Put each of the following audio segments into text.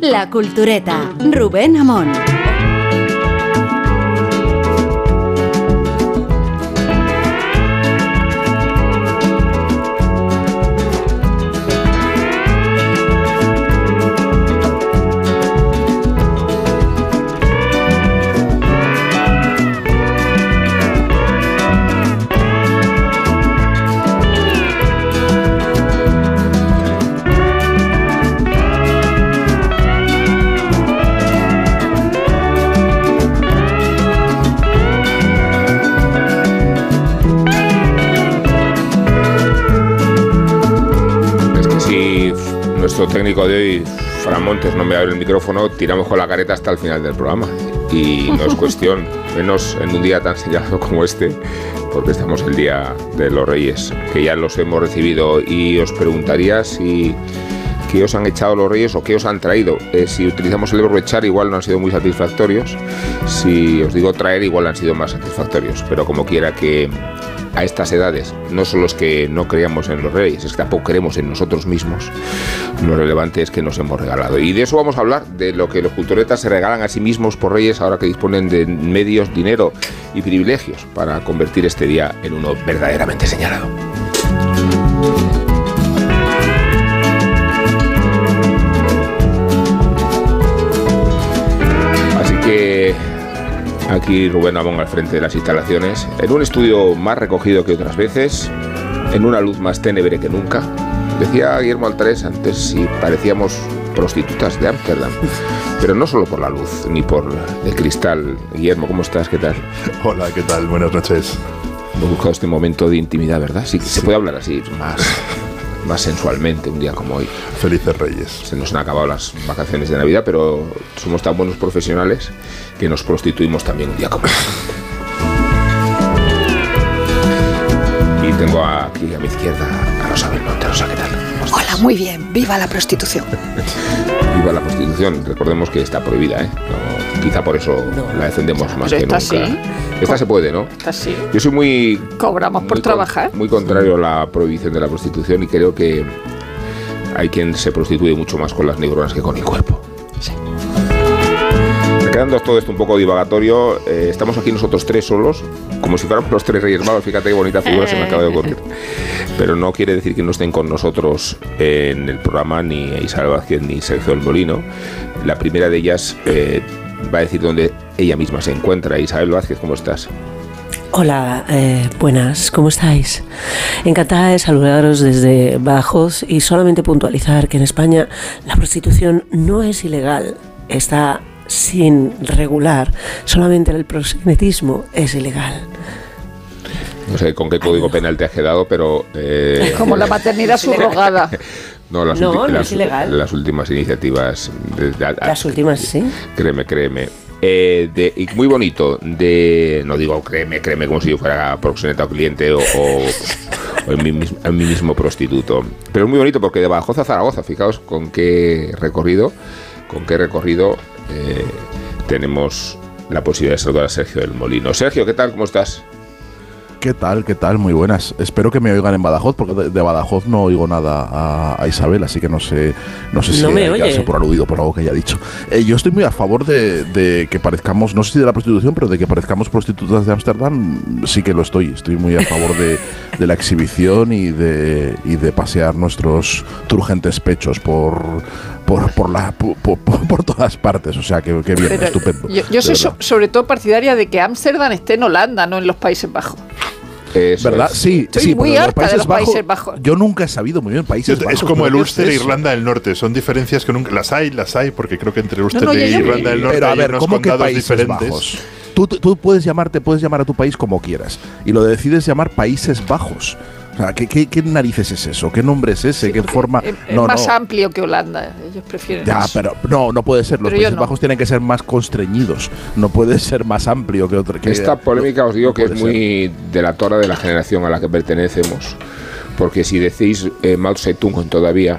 La Cultureta, Rubén Amón. Técnico de hoy, Fran Montes, no me abre el micrófono, tiramos con la careta hasta el final del programa. Y no es cuestión, menos en un día tan señalado como este, porque estamos el Día de los Reyes, que ya los hemos recibido. Y os preguntaría si qué os han echado los reyes o qué os han traído. Eh, si utilizamos el verbo echar, igual no han sido muy satisfactorios. Si os digo traer, igual han sido más satisfactorios. Pero como quiera que a estas edades no solo es que no creamos en los reyes, es que tampoco creemos en nosotros mismos, lo relevante es que nos hemos regalado. Y de eso vamos a hablar, de lo que los culturetas se regalan a sí mismos por reyes ahora que disponen de medios, dinero y privilegios para convertir este día en uno verdaderamente señalado. Aquí Rubén Amón al frente de las instalaciones, en un estudio más recogido que otras veces, en una luz más tenebre que nunca. Decía Guillermo Altares antes si parecíamos prostitutas de Ámsterdam, pero no solo por la luz ni por el cristal. Guillermo, ¿cómo estás? ¿Qué tal? Hola, ¿qué tal? Buenas noches. Hemos buscado este momento de intimidad, ¿verdad? Sí, se puede hablar así, más, más sensualmente un día como hoy. Felices Reyes. Se nos han acabado las vacaciones de Navidad, pero somos tan buenos profesionales que nos prostituimos también un día como hoy. Y tengo aquí a mi izquierda a Rosa Belmonte. Rosa, ¿qué tal? Hola, muy bien. Viva la prostitución. Viva la prostitución. Recordemos que está prohibida, ¿eh? No, quizá por eso la defendemos más que esta nunca. sí. Esta se puede, ¿no? Esta sí. Yo soy muy Cobramos por muy con- trabajar. Muy contrario a la prohibición de la prostitución y creo que hay quien se prostituye mucho más con las neuronas que con el cuerpo. Sí. Quedando todo esto un poco divagatorio, eh, estamos aquí nosotros tres solos, como si fuéramos los tres Reyes Magos. Fíjate qué bonita figura se me acaba de ocurrir. Pero no quiere decir que no estén con nosotros en el programa ni Isabel Vázquez ni Sergio del Molino. La primera de ellas eh, va a decir dónde ella misma se encuentra. Isabel Vázquez, ¿cómo estás? Hola, eh, buenas, ¿cómo estáis? Encantada de saludaros desde Badajoz y solamente puntualizar que en España la prostitución no es ilegal, está sin regular, solamente el proxenetismo es ilegal. No sé con qué código penal te has quedado, pero... eh, Es como la maternidad subrogada. No, las, No, ulti- no las- es ilegal. las últimas iniciativas. de- de- Las últimas, sí. Créeme, créeme. Eh, de- y muy bonito, de. No digo créeme, créeme como si yo fuera proxeneta o cliente o, o- o en, mis- en mí mismo prostituto. Pero es muy bonito porque de Badajoz a Zaragoza, fijaos con qué recorrido, con qué recorrido eh, tenemos la posibilidad de saludar a Sergio del Molino. Sergio, ¿qué tal? ¿Cómo estás? ¿Qué tal? ¿Qué tal? Muy buenas. Espero que me oigan en Badajoz, porque de, de Badajoz no oigo nada a, a Isabel, así que no sé, no sé si No me oye. por aludido por algo que haya dicho. Eh, yo estoy muy a favor de, de que parezcamos, no sé si de la prostitución, pero de que parezcamos prostitutas de Ámsterdam, sí que lo estoy. Estoy muy a favor de, de la exhibición y de, y de pasear nuestros turgentes pechos por, por, por, la, por, por- por todas partes. O sea, que, que bien, Pero estupendo. yo, yo soy so- sobre todo partidaria de que Ámsterdam esté en Holanda, no en los Países Bajos. Eso ¿Verdad? es. Sí, Estoy sí, muy harta de los Países Bajos. Yo nunca he sabido muy bien Países Es Bajos. como ¿pero el Ulster es e? Irlanda del Norte. Son diferencias que nunca. Las hay, las hay, porque creo que entre Ulster no, ya, e. Irlanda del Norte Pero a hay ver, unos ¿cómo que condados Países diferentes. Bajos? Tú, tú puedes llamarte, puedes llamar a tu país como quieras y lo decides llamar Países Bajos. O sea, ¿qué, qué, qué narices es eso? ¿Qué nombre es ese? ¿Qué forma? Es, más no. amplio que Holanda. Ellos prefieren Ya, eso. pero no, no puede ser. Los Pero Países no. Bajos tienen que ser más constreñidos. No puede ser más amplio que otro. Que Esta polémica os digo no que es muy delatora de la generación a la que pertenecemos. Porque si decís eh, Mao Zedong todavía,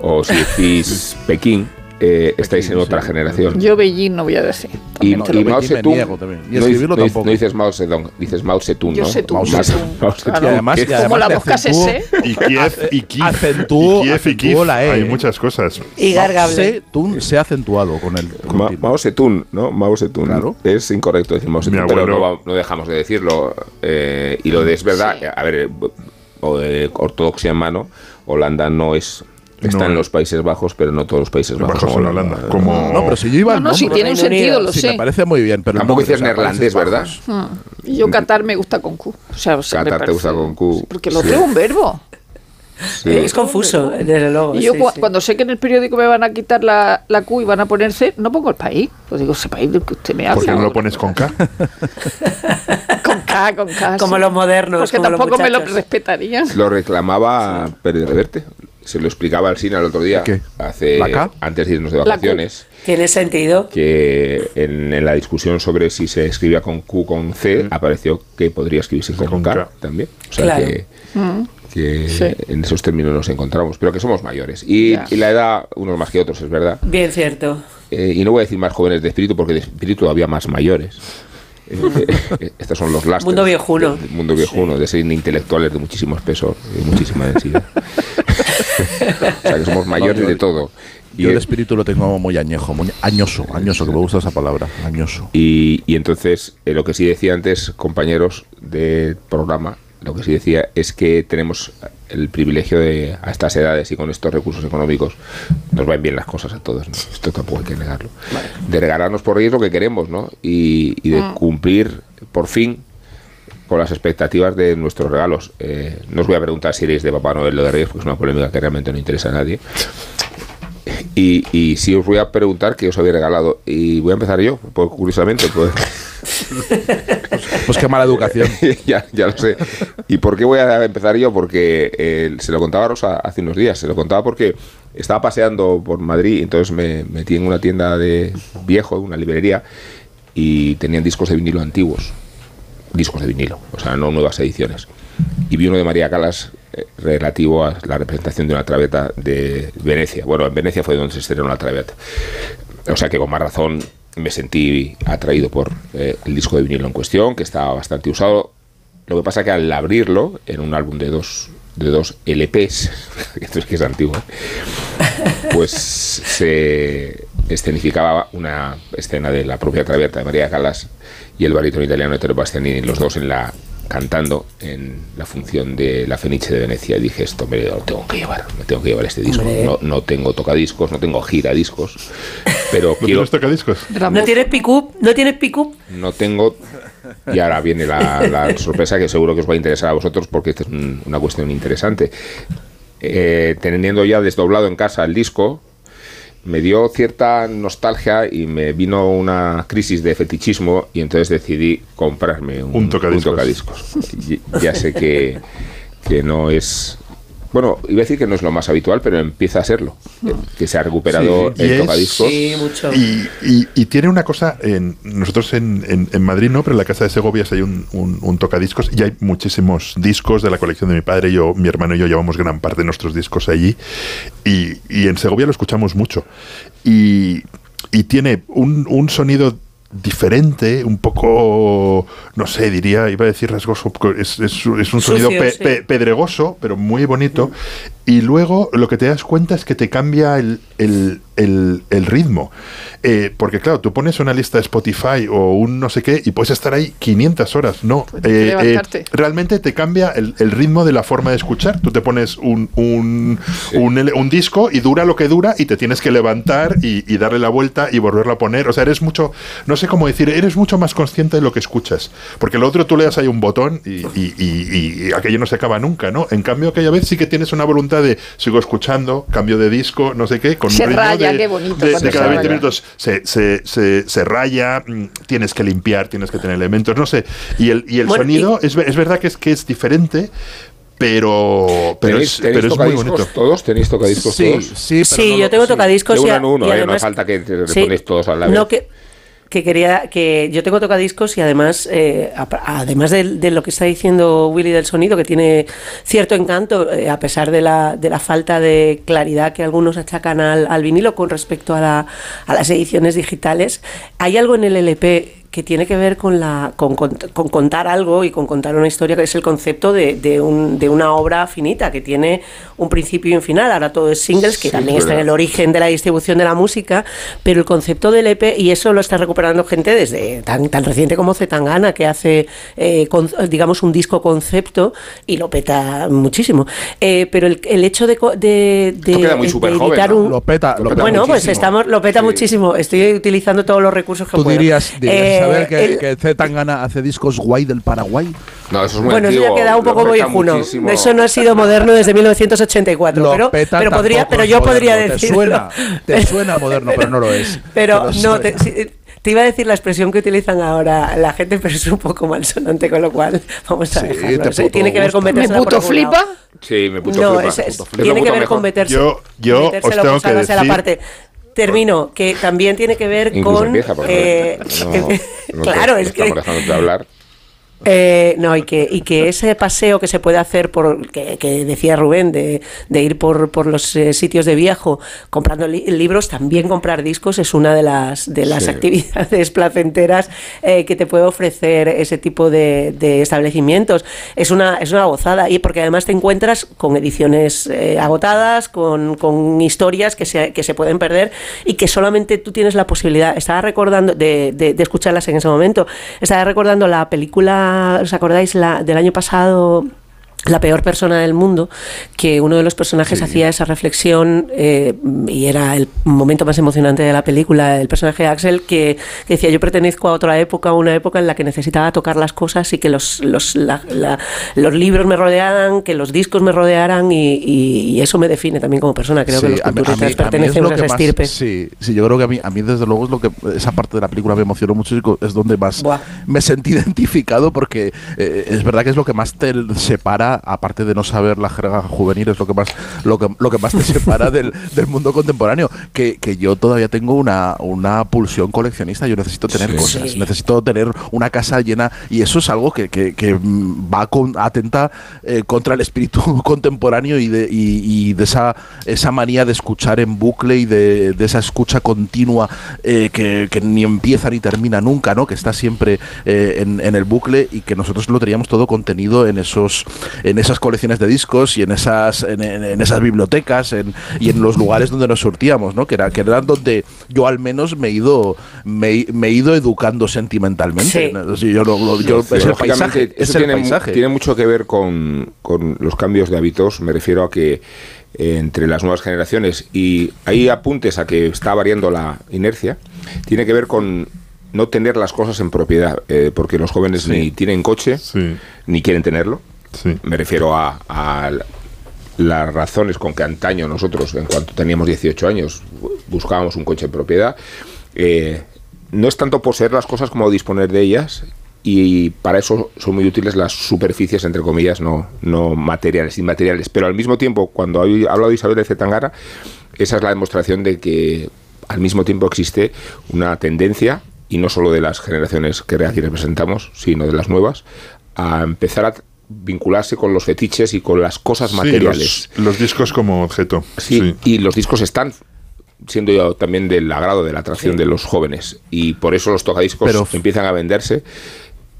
o si decís Pekín, eh, estáis en sí. otra generación. Yo Beijing no voy a decir. y, y. Mao Zedong. Y no, escribirlo dices- no dices- tampoco. no dices Mao Zedong, dices Mao Zedong, Yo ¿no? Zedong, Mao Mao Zedong. Mao Zedong. Claro. Y además, y además Como la mosca sese. Y Kiev y Kiev. Y Kiev y Kiev. la E. Hay muchas cosas. Y gargable. Se, tun, se ha acentuado con el Ma- continuo. Mao Zedong, ¿no? Mao Zedong. Claro. Es incorrecto decir Mao Zedong, pero no, dejamos de decirlo. eh, y lo de es verdad, a ver, eh, o de ortodoxia en mano, Holanda no es. Está No. en los Países Bajos, pero no todos los Países Bajos. Bajos son en Holanda. Como... No, pero si yo iba No, no, nombre- tiene un sentido, lo Sí, sé. me parece muy bien, pero Tampoco dices neerlandés, ¿verdad? Y yo Qatar me gusta con Q. O sea, se me Qatar te parece- gusta con Q. Porque lo Sí. es un verbo. Sí. Es confuso, desde luego. Y yo sí, cua- sí. cuando sé que en el periódico me van a quitar la, la Q y van a poner C, no pongo el país. Pues digo, ese país del que usted me habla. ¿Por qué no lo pones con K? Con K, con K. Como sí. los modernos, Porque como los tampoco me lo respetarían. Lo reclamaba Pérez Reverte. Se lo explicaba al cine el otro día. ¿Qué? Hace. Antes de irnos de vacaciones. Tiene sentido. que en, en la discusión sobre si se escribía con Q o con C, apareció que podría escribirse con, Con K, K. también. O sea Claro. que, que Sí. en esos términos nos encontramos, pero que somos mayores. Y, la edad, unos más que otros, es verdad. Bien cierto. Eh, y no voy a decir más jóvenes de espíritu, porque de espíritu todavía más mayores. Eh, eh, estos son los lastres. Mundo viejuno. mundo viejuno, de ser intelectuales de muchísimo peso y muchísima densidad. o sea, que somos mayores yo- de todo. Y, Yo el espíritu lo tengo muy añejo, muy añoso, añoso, que me gusta esa palabra, añoso. Y, y entonces, eh, lo que sí decía antes, compañeros del programa, lo que sí decía es que tenemos el privilegio de, a estas edades y con estos recursos económicos, nos van bien las cosas a todos, ¿no? esto tampoco hay que negarlo, de regalarnos por ellos lo que queremos, ¿no? Y, y de cumplir, por fin, con las expectativas de nuestros regalos. Eh, no os voy a preguntar si eres de Papá Noel o de Reyes, porque es una polémica que realmente no interesa a nadie. Y, y sí os voy a preguntar qué os habéis regalado. Y voy a empezar yo, pues, curiosamente. Pues, Pues qué mala educación. ya, ya lo sé. ¿Y por qué voy a empezar yo? Porque eh, se lo contaba a Rosa hace unos días. Se lo contaba porque estaba paseando por Madrid, entonces me metí en una tienda de viejo, una librería, y tenían discos de vinilo antiguos. Discos de vinilo, o sea, no nuevas ediciones. Y vi uno de María Calas eh, relativo a la representación de una traveta de Venecia. Bueno, en Venecia fue donde se estrenó la traveta. O sea que con más razón me sentí atraído por eh, el disco de vinilo en cuestión, que estaba bastante usado. Lo que pasa que al abrirlo, en un álbum de dos, de dos LPs, esto es que es antiguo, pues se escenificaba una escena de la propia Traviata de María Calas y el barítono italiano Ettore Bastianini, los dos en la cantando en la función de la Fenice de Venecia y dije esto me lo tengo que llevar me tengo que llevar este disco no, no tengo tocadiscos no tengo giradiscos pero ¿No quiero tienes tocadiscos? ¿No tienes pick-up? ¿No tienes pick-up? no tengo y ahora viene la, la sorpresa que seguro que os va a interesar a vosotros porque esta es un- una cuestión interesante Eh, teniendo ya desdoblado en casa el disco me dio cierta nostalgia y me vino una crisis de fetichismo y entonces decidí comprarme un, Un tocadiscos. tocadiscos. Y- Ya sé que, que no es... Bueno, iba a decir que no es lo más habitual, pero empieza a serlo. eh, Que se ha recuperado Sí, el es- tocadiscos. Sí, mucho. Y, y- y tiene una cosa, en, nosotros en, en- en Madrid no, pero en la casa de Segovia hay un, un- un tocadiscos y hay muchísimos discos de la colección de mi padre. Yo, mi hermano y yo llevamos gran parte de nuestros discos allí y, y en Segovia lo escuchamos mucho. Y, y tiene un, un sonido diferente, un poco, no sé, diría, iba a decir rasgoso, es, es- es un Sucio, sonido pe- sí. pe- pedregoso, pero muy bonito. Y luego lo que te das cuenta es que te cambia el, el- el- el ritmo. Eh, porque claro, tú pones una lista de Spotify o un no sé qué y puedes estar ahí 500 horas. No, Pues Eh, eh, levantarte. realmente te cambia el, el ritmo de la forma de escuchar. Tú te pones un, un, un L- un disco y dura lo que dura y te tienes que levantar y, y darle la vuelta y volverlo a poner. O sea, eres mucho, no sé cómo decir, eres mucho más consciente de lo que escuchas. Porque lo otro tú le das ahí un botón y, y- y- y aquello no se acaba nunca, ¿no? En cambio, aquella vez sí que tienes una voluntad de sigo escuchando, cambio de disco, no sé qué, con Se un ritmo raya, de, qué bonito de- cada 20 raya. minutos se, se, se, se raya, mm, tienes que limpiar, tienes que tener elementos, no sé. Y el, y el Bueno, sonido es, es verdad que es, que es diferente, pero, pero, ¿Tenéis, pero es muy bonito. todos? ¿Tenéis tocadiscos Sí, todos? sí, pero Sí, no yo tengo sí. tocadiscos De y uno en uno, y ¿eh? no además- hace falta que te Sí. ponéis todos a la vez. No, que, que quería que yo tengo tocadiscos y además eh, además de, de lo que está diciendo Willy del sonido que tiene cierto encanto eh, a pesar de la, de la falta de claridad que algunos achacan al, al vinilo con respecto a, la- a las ediciones digitales hay algo en el LP que tiene que ver con, la, con, con- con contar algo y con contar una historia, que es el concepto de, de un- de una obra finita, que tiene un principio y un final. Ahora todo es singles, que Sí, también es está en el origen de la distribución de la música, pero el concepto del EP, y eso lo está recuperando gente desde tan, tan reciente como Zetangana, que hace, eh, con- digamos, un disco concepto y lo peta muchísimo. Eh, pero el, el hecho de, co- de, de- queda muy ¿no? un... Lo peta, lo peta bueno, pues muchísimo. estamos, lo peta Sí. muchísimo. Estoy utilizando todos los recursos que Tú puedo. dirías, dirías Eh, saber que, el- que Z Tangana hace discos guay del Paraguay. No, eso es muy bueno, eso ya queda un poco muchísimo. Eso no ha sido moderno desde 1984. Lo pero, peta pero, podría, pero yo moderno. podría Te decir. suena, te suena moderno, pero no lo es. Pero Te no, te, te iba a decir la expresión que utilizan ahora la gente, pero es un poco malsonante, con lo cual vamos a Sí, dejarlo. te O sea, puto tiene que ver con gusta. ¿Me puto flipa? Sí, me puto No, flipa. es- es- Es lo tiene que puto ver mejor. con meterse. Yo- yo os metérselo tengo que salvarse a la decir- parte. Termino, que también tiene que ver Incluso con. empieza, porque eh, no- no claro, te- es que. Estamos dejándote hablar. Eh, no, y que, y que ese paseo que se puede hacer por, que, que decía Rubén, de, de ir por, por los eh, sitios de viejo comprando li- libros, también comprar discos es una de las, de las Sí. actividades placenteras eh, que te puede ofrecer ese tipo de, de establecimientos. Es una, es una gozada, y porque además te encuentras con ediciones eh, agotadas, con, con historias que se, que se pueden perder y que solamente tú tienes la posibilidad. Estaba recordando de, de- de escucharlas en ese momento. Estaba recordando la película, ¿os acordáis? La, del año pasado. La peor persona del mundo, que uno de los personajes hacía esa reflexión eh, y era el momento más emocionante de la película, el personaje de Axel, que, que decía, yo pertenezco a otra época, una época en la que necesitaba tocar las cosas y que los, los, la- la- los libros me rodearan, que los discos me rodearan y, y- y eso me define también como persona. Creo que Sí, los a mí- a mí- culturistas a mí es lo a que más-. Sí, sí, yo creo que a mí, a mí desde luego es lo que esa parte de la película me emocionó mucho y es donde más Buah. me sentí identificado porque eh, es verdad que es lo que más te separa, aparte de no saber la jerga juvenil, es lo que más lo que, lo que más te separa del, del mundo contemporáneo. Que, que yo todavía tengo una, una pulsión coleccionista, yo necesito tener Sí. cosas, Sí. necesito tener una casa llena y eso es algo que, que- que, va con, atenta eh, contra el espíritu contemporáneo y de, y, y de esa, esa manía de escuchar en bucle y de, de esa escucha continua eh, que, que ni empieza ni termina nunca, ¿no? que está siempre eh, en, en el bucle y que nosotros lo teníamos todo contenido en esos en esas colecciones de discos y en esas en, en- en esas bibliotecas en- y en los lugares donde nos surtíamos, ¿no? que, era, que eran donde yo al menos me he ido me, me he ido educando sentimentalmente. Sí. yo es el paisaje, es el tiene, paisaje. tiene mucho que ver con, con los cambios de hábitos. Me refiero a que eh, entre las nuevas generaciones y hay apuntes a que está variando la inercia. Tiene que ver con no tener las cosas en propiedad, eh, porque los jóvenes Sí. ni tienen coche Sí. ni quieren tenerlo. Me refiero a, las razones con que antaño nosotros, en cuanto teníamos 18 años, bu- buscábamos un coche en propiedad. Eh, no es tanto poseer las cosas como disponer de ellas. Y para eso son muy útiles las superficies, entre comillas, no, no materiales, inmateriales. Pero al mismo tiempo, cuando ha hablado Isabel de Zetangara, esa es la demostración de que al mismo tiempo existe una tendencia, y no solo de las generaciones que aquí representamos, sino de las nuevas, a empezar a vincularse con los fetiches y con las cosas Sí, materiales. los, los discos como objeto. Sí, Sí. y los discos están siendo ya también del agrado de la atracción de los jóvenes y por eso los tocadiscos Pero- empiezan a venderse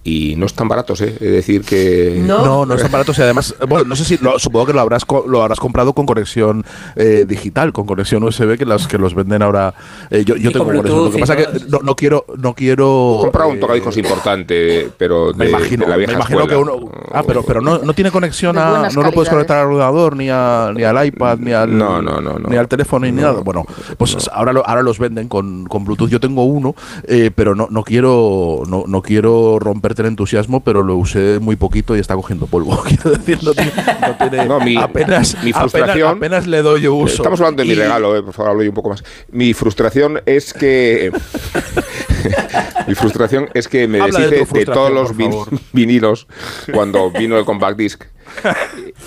y no están baratos, ¿eh? Es decir que No. No, no están baratos y además, bueno, no sé si, lo- supongo que lo habrás co- lo habrás comprado con conexión eh, digital, con conexión USB que las que los venden ahora. eh, yo yo tengo con conexión. Lo que pasa que todo. no, no quiero, no quiero. he comprado un eh, tocadiscos importante, pero de, Me imagino, de la vieja me imagino escuela. que uno. Ah, pero, pero no, no tiene conexión a. No lo puedes conectar al ordenador, ni, a, ni al iPad, ni al. No, no, no, no. Ni al teléfono, ni nada. Bueno, pues ahora, lo- ahora los venden con, con Bluetooth. Yo tengo uno, eh, pero no, no quiero no, no quiero el entusiasmo, pero lo usé muy poquito y está cogiendo polvo. Quiero decir, no tiene. no tiene- No, mi- apenas, mi frustración- Apenas, le doy yo uso. Estamos hablando de mi regalo, eh, por favor, hablo yo un poco más. Mi frustración es que. mi frustración es que me Habla deshice de, todos los vin- vinilos cuando vino el compact disc.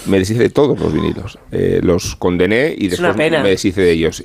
Me deshice de todos los vinilos. Eh, los condené y después me deshice de ellos.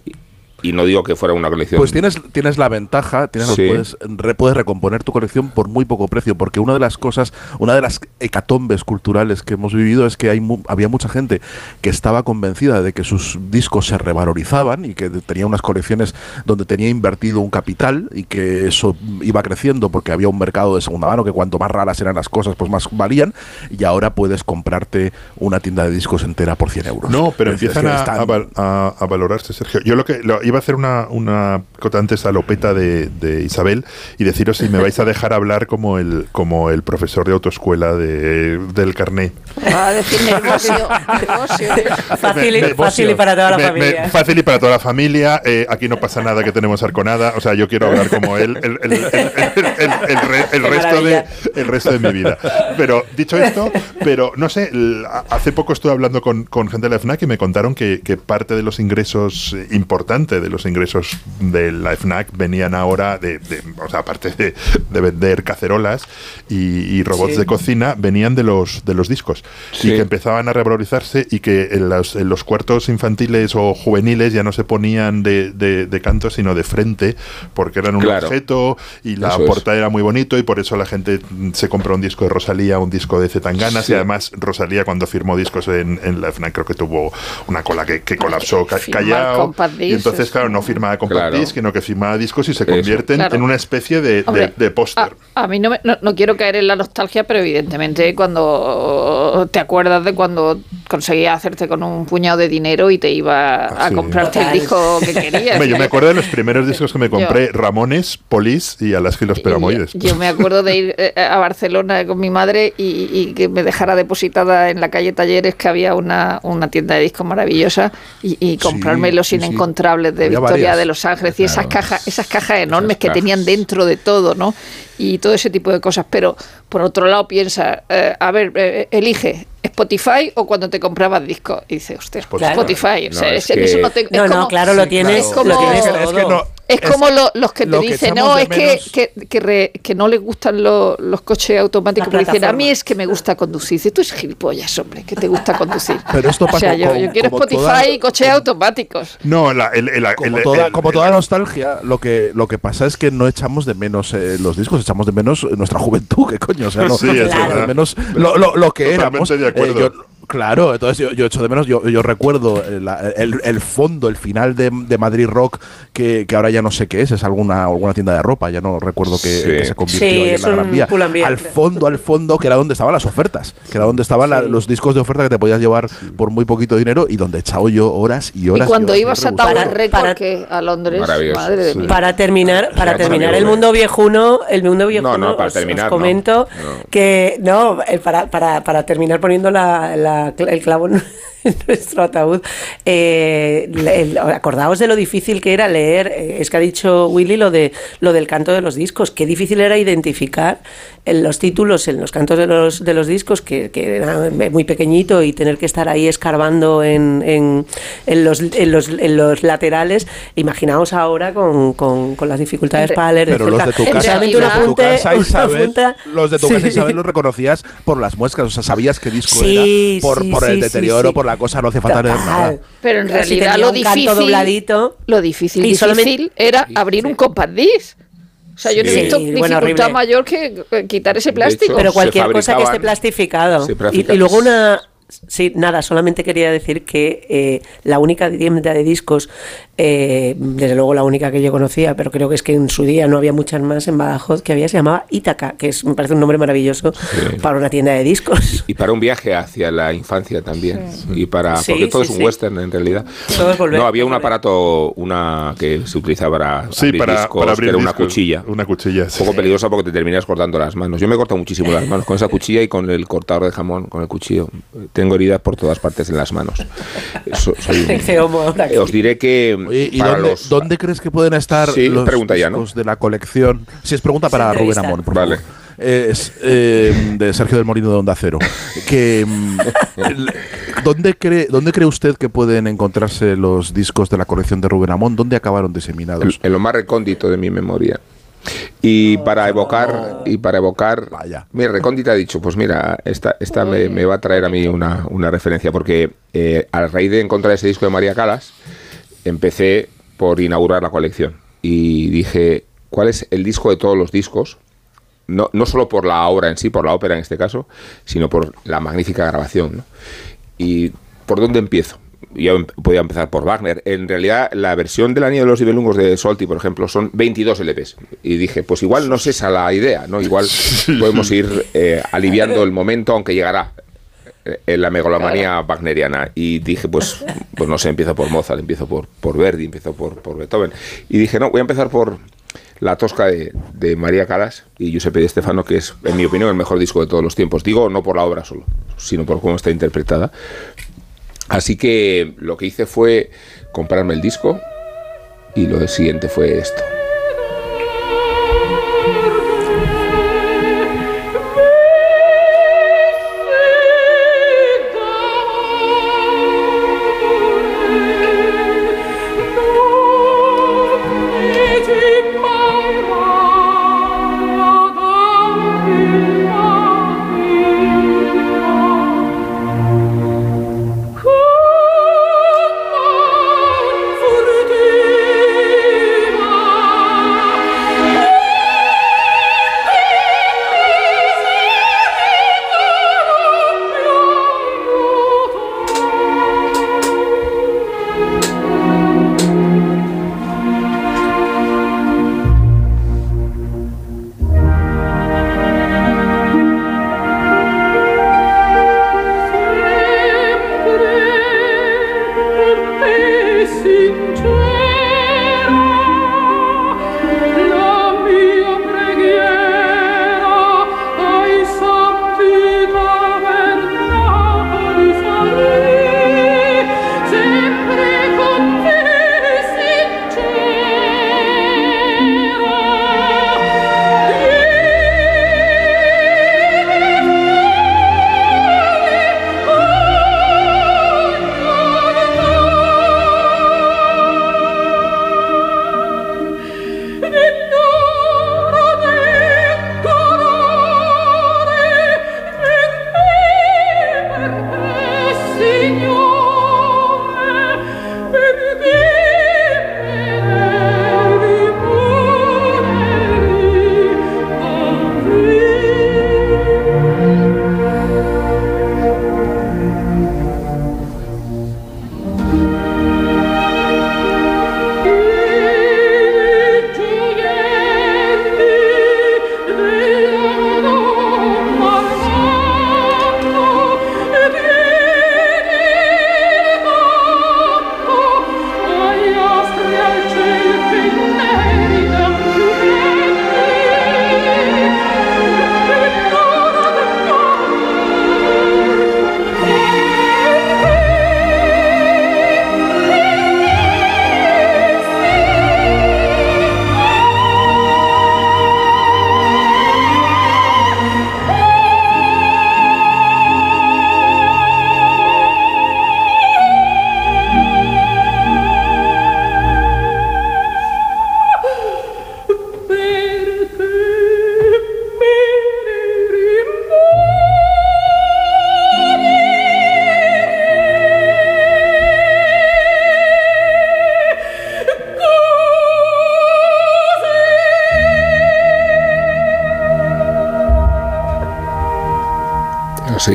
Y- no digo que fuera una colección. Pues tienes, tienes la ventaja, tienes, Sí. puedes, re- puedes recomponer tu colección por muy poco precio, porque una de las cosas, una de las hecatombes culturales que hemos vivido es que hay mu- había mucha gente que estaba convencida de que sus discos se revalorizaban y que tenía unas colecciones donde tenía invertido un capital y que eso iba creciendo porque había un mercado de segunda mano que cuanto más raras eran las cosas, pues más valían y ahora puedes comprarte una tienda de discos entera por 100 euros. No, pero Es decir, empiezan a, están- a val- a- a valorarse, Sergio. Yo lo que lo- iba a hacer una, una cota antes a Lopeta de, de Isabel y deciros si me vais a dejar hablar como el, como el profesor de autoescuela de, del carné. Va a decir nervosio, nervosio. Fácil, Me- fácil y para toda la me- me- familia. fácil y para toda la familia. eh, aquí no pasa nada que tenemos arconada. O sea, yo quiero hablar como él el, el- el- el- resto de, el resto de mi vida. Pero dicho esto, pero no sé, hace poco estuve hablando con, con gente de la FNAC y me contaron que, que parte de los ingresos, eh, de los ingresos de la FNAC venían ahora de, de- o sea, aparte de, de vender cacerolas y, y robots Sí. de cocina, venían de los, de los discos. Sí. Y que empezaban a revalorizarse y que en los, en los cuartos infantiles o juveniles ya no se ponían de, de- de canto, sino de frente, porque eran un Claro. objeto y la Eso es. portada era muy bonito y por eso la gente se compró un disco de Rosalía, un disco de Zetanganas Sí. y además Rosalía cuando firmó discos en, en la FNAC creo que tuvo una cola que, que colapsó ca- Firmar callao compact y entonces claro no firmaba compact Claro. disc, sino que firmaba discos y se convierten Claro. en una especie de, de- Hombre, de póster. A, a mí no, me- no, no quiero caer en la nostalgia, pero evidentemente cuando te acuerdas de cuando conseguías hacerte con un puñado de dinero y te iba Ah, a sí. comprarte el disco que querías. Hombre, yo me acuerdo de los primeros discos que me compré, Yo- Ramones, Polis y Alaska y los Peramoides. Yo, yo me acuerdo de ir eh, a Barcelona con mi madre y, y que me dejara depositada en la calle Talleres, que había una, una tienda de discos maravillosa, y, y comprarme Sí, los sí, sí. De Había Victoria varias. de Los Ángeles y esas cajas, esas cajas enormes que cajas. tenían dentro de todo, ¿no? Y todo ese tipo de cosas. Pero por otro lado piensa, eh, a ver, eh, elige. Spotify o cuando te comprabas discos y dices, hostia, Claro. Spotify, o No, sea, es es- en eso no te- es No, no, como- claro, lo tienes, Es como- lo tienes Es que no- es como lo- los que te lo dicen, no, es que, que, que, re- que no les gustan lo- los coches automáticos. Porque dicen, a mí es que me gusta conducir. Dice, tú eres gilipollas, hombre, que te gusta conducir. Pero esto o pasa sea, yo, con- yo quiero Spotify toda- y coches automáticos. No, la- el, el- el- como toda, el- como el- toda nostalgia, lo que, lo que pasa es que no echamos de menos eh, los discos, echamos de menos nuestra juventud, que coño, o sea, no, Sí, es de menos lo, lo- lo que éramos. Totalmente de acuerdo. Eh, yo- claro, entonces yo, yo echo de menos, yo, yo recuerdo eh, el, el fondo, el final de, de Madrid Rock, que, que ahora ya no sé qué es, es alguna, alguna tienda de ropa, ya no recuerdo que, Sí. que se convirtió Sí, en la Gran Vía. Pull&Bear, Al fondo, al fondo, que era donde estaban las ofertas, que era donde estaban la- Sí. los discos de oferta que te podías llevar por muy poquito dinero y donde he echado yo horas y Y horas. cuando horas ibas a. Tower Para- para- a Londres, madre de sí. mí. Para terminar, para terminar el mundo viejuno, el mundo viejuno, no, para os- terminar, os no. comento No. que no, eh, para, para, para terminar poniendo la, la- el clavo en nuestro ataúd, eh, el- acordaos de lo difícil que era leer, eh, es que ha dicho Willy lo de lo del canto de los discos, qué difícil era identificar en los títulos, en los cantos de los, de los discos, que, que era muy pequeñito y tener que estar ahí escarbando en, en, en los, en, los, en los laterales. Imaginaos ahora con, con, con las dificultades para leer. Pero los de tu casa, los de tu casa, Isabel, los de tu casa. Isabel, los reconocías por las muescas, o sea, sabías qué disco Sí, era, por, sí, por el sí, deterioro, por la cosa, no hace falta leer nada. Pero en realidad lo difícil, dobladito. lo difícil, difícil solamente- era abrir un compact disc. O sea, yo no Sí. he visto Sí, bueno, dificultad horrible. mayor que eh, quitar ese plástico. hecho, Pero cualquier cosa que esté plastificado. y luego una... Sí, nada, solamente quería decir que eh, la única tienda de discos, eh, desde luego la única que yo conocía, pero creo que es que en su día no había muchas más en Badajoz, que había, se llamaba Ítaca, que es, me parece un nombre maravilloso Sí. para una tienda de discos. Y para un viaje hacia la infancia también. Y para. Sí, porque todo sí, es un sí. western en realidad. Volver, no, había un aparato, una que se utilizaba para Sí, abrir para, discos, para abrir que era una discos. cuchilla. Una cuchilla, Un sí. poco peligrosa porque te terminas cortando las manos. Yo me he cortado muchísimo las manos con esa cuchilla y con el cortador de jamón, con el cuchillo. Tengo heridas por todas partes en las manos. So- soy un- Eh, Os diré que Oye, ¿y para dónde, los dónde crees que pueden estar Sí, los pregunta ya, ¿no? discos de la colección? Si es pregunta para Sí, Rubén. Amón, por Vale. favor. Es eh, de Sergio del Molino de Onda Cero. Que, mm, ¿dónde, cree, ¿Dónde cree usted que pueden encontrarse los discos de la colección de Rubén Amón? ¿Dónde acabaron diseminados? en lo más recóndito de mi memoria. Y para evocar, y para evocar, Vaya. mira, recóndita ha dicho, pues mira, esta, esta me, me va a traer a mí una, una referencia, porque eh, a raíz de encontrar ese disco de María Calas, empecé por inaugurar la colección. Y dije, ¿cuál es el disco de todos los discos? No, no solo por la obra en sí, por la ópera en este caso, sino por la magnífica grabación. ¿no? ¿Y por dónde empiezo? Yo em- podía empezar por Wagner. En realidad, la versión del Anillo de los Nibelungos de Solti, por ejemplo, son 22 LPs. Y dije, pues igual no es esa la idea, ¿no? Igual podemos ir eh, aliviando el momento, aunque llegará la megalomanía wagneriana. Y dije, pues, pues no sé, empiezo por Mozart, empiezo por, por Verdi, empiezo por, por Beethoven. Y dije, no, voy a empezar por La Tosca de, de María Calas y Giuseppe Di Stefano, que es, en mi opinión, el mejor disco de todos los tiempos. Digo, no por la obra solo, sino por cómo está interpretada. Así que lo que hice fue comprarme el disco y lo siguiente fue esto.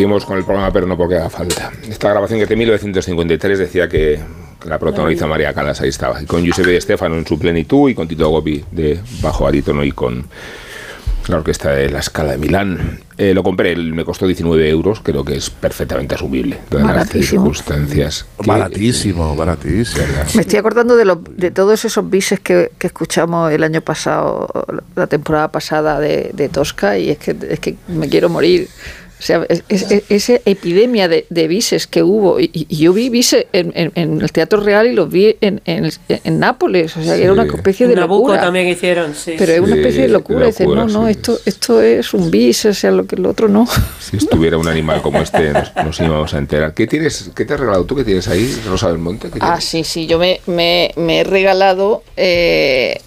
Seguimos con el programa, pero no porque haga falta. Esta grabación que de 1953 decía que, que la protagoniza María Calas, ahí estaba. Y con Giuseppe Stefano en su plenitud y con Tito Gobi de bajo barítono y con la orquesta de la Scala de Milán. Eh, lo compré, me costó 19 euros, creo que es perfectamente asumible. Todas las Baratísimo. circunstancias. que- Baratísimo, baratísimo. Me estoy acordando de, lo- de todos esos bises que, que escuchamos el año pasado, la temporada pasada de, de Tosca, y es que, es que me quiero morir. O sea, es- es- es- esa epidemia de, de bises que hubo, y, y yo vi bises en, en- en el Teatro Real y los vi en, en, en Nápoles, o sea, que era una Sí. especie de Nabucco locura. también hicieron, sí. Pero es una Sí, especie de locura. locura, no, no, sí, esto, sí. esto es un bis, o sea, lo que lo otro no. Si estuviera un animal como este, nos, nos íbamos a enterar. ¿Qué tienes? ¿Qué te has regalado tú? ¿Qué tienes ahí, Rosa del Monte? ¿Qué Ah, sí, sí, yo me, me- me he regalado eh,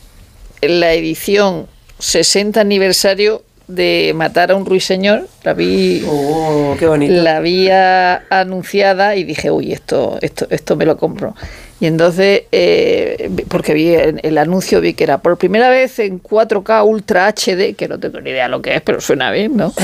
la edición 60 aniversario de Matar a un ruiseñor La vi, Oh, qué bonito. la vi anunciada y dije, uy, esto, esto, esto me lo compro. Y entonces, eh, porque vi el, el anuncio, vi que era por primera vez en 4K Ultra HD, que no tengo ni idea lo que es, pero suena bien, ¿no?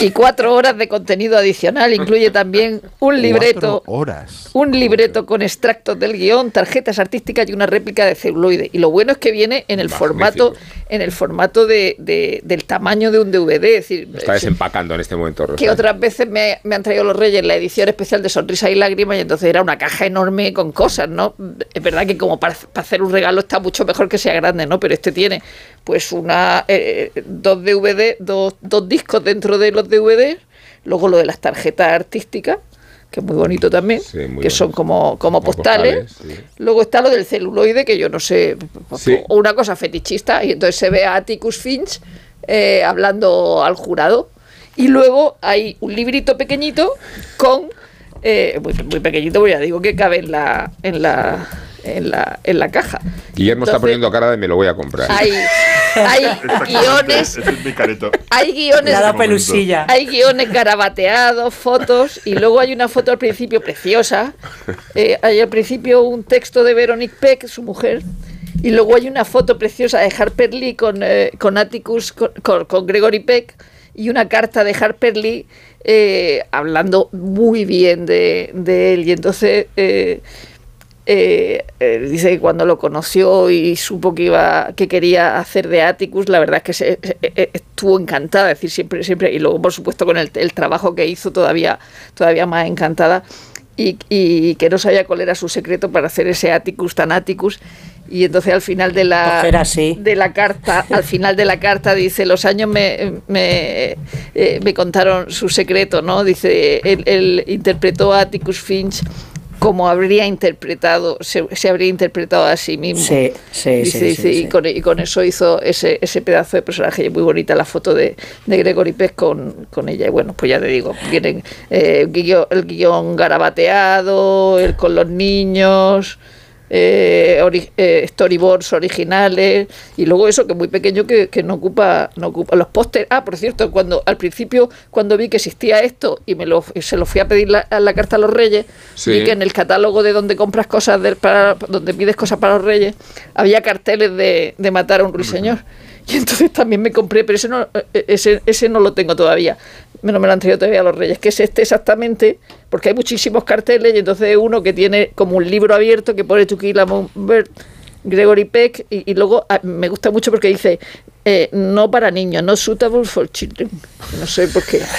Y cuatro horas de contenido adicional, incluye también un libreto. Cuatro horas. Un libreto con extractos del guion, tarjetas artísticas y una réplica de celuloide. Y lo bueno es que viene en el Magnífico. formato, en el formato de, de- del tamaño de un DVD. Es decir, Está desempacando en este momento. que Rosa. otras veces me, me han traído los Reyes la edición especial de Sonrisa y Lágrimas y entonces era una caja enorme con cosas, ¿no? Es verdad que como para, para hacer un regalo está mucho mejor que sea grande, ¿no? Pero este tiene pues una eh, dos DVD, dos, dos discos dentro de los DVD, luego lo de las tarjetas artísticas, que es muy bonito también, Sí, muy que son como, como Como postales. postales, sí. Luego está lo del celuloide, que yo no sé, Sí. o una cosa fetichista, y entonces se ve a Atticus Finch eh, hablando al jurado. Y luego hay un librito pequeñito con. eh, muy, muy pequeñito, pues ya digo que cabe en la, en la, en la, en la caja. Guillermo está poniendo cara de me lo voy a comprar. Hay, hay guiones, hay guiones La pelusilla. hay guiones garabateados, fotos, y luego hay una foto al principio preciosa. Eh, hay al principio un texto de Veronique Peck, su mujer, y luego hay una foto preciosa de Harper Lee con, eh, con Atticus, con, con- con Gregory Peck, y una carta de Harper Lee eh, hablando muy bien de, él. Y entonces eh, eh, dice que cuando lo conoció y supo que iba que quería hacer de Atticus, la verdad es que se, se- eh, estuvo encantada, es decir, siempre, siempre, y luego por supuesto con el, el trabajo que hizo todavía, todavía más encantada. Y, y que no sabía cuál era su secreto para hacer ese Atticus tan Atticus. Y entonces al final de la, así. de la carta, al final de la carta dice, los años me, me, eh, me contaron su secreto, ¿no? Dice, él, él interpretó a Atticus Finch como habría interpretado, se, se habría interpretado a sí mismo. Sí, sí, Dice, sí, dice, sí, y. Con, y con eso hizo ese, ese pedazo de personaje muy bonita la foto de, de Gregory Peck con, con ella. Y bueno, pues ya te digo, vienen eh, guion- el guion garabateado, el con los niños, eh, ori- eh, storyboards originales y luego eso que es muy pequeño que, que no ocupa no ocupa los pósteres ah por cierto cuando al principio cuando vi que existía esto y me lo se lo fui a pedir la, a la carta a los reyes Sí. vi que en el catálogo de donde compras cosas del, para donde pides cosas para los reyes había carteles de, de matar a un ruiseñor. Y entonces también me compré pero ese no eh, ese, ese no lo tengo todavía me no me lo han traído todavía los reyes que es este exactamente porque hay muchísimos carteles y entonces uno que tiene como un libro abierto que pone To Kill a Mockingbird, Gregory Peck y, y luego ah, me gusta mucho porque dice eh, no para niños no suitable for children no sé por qué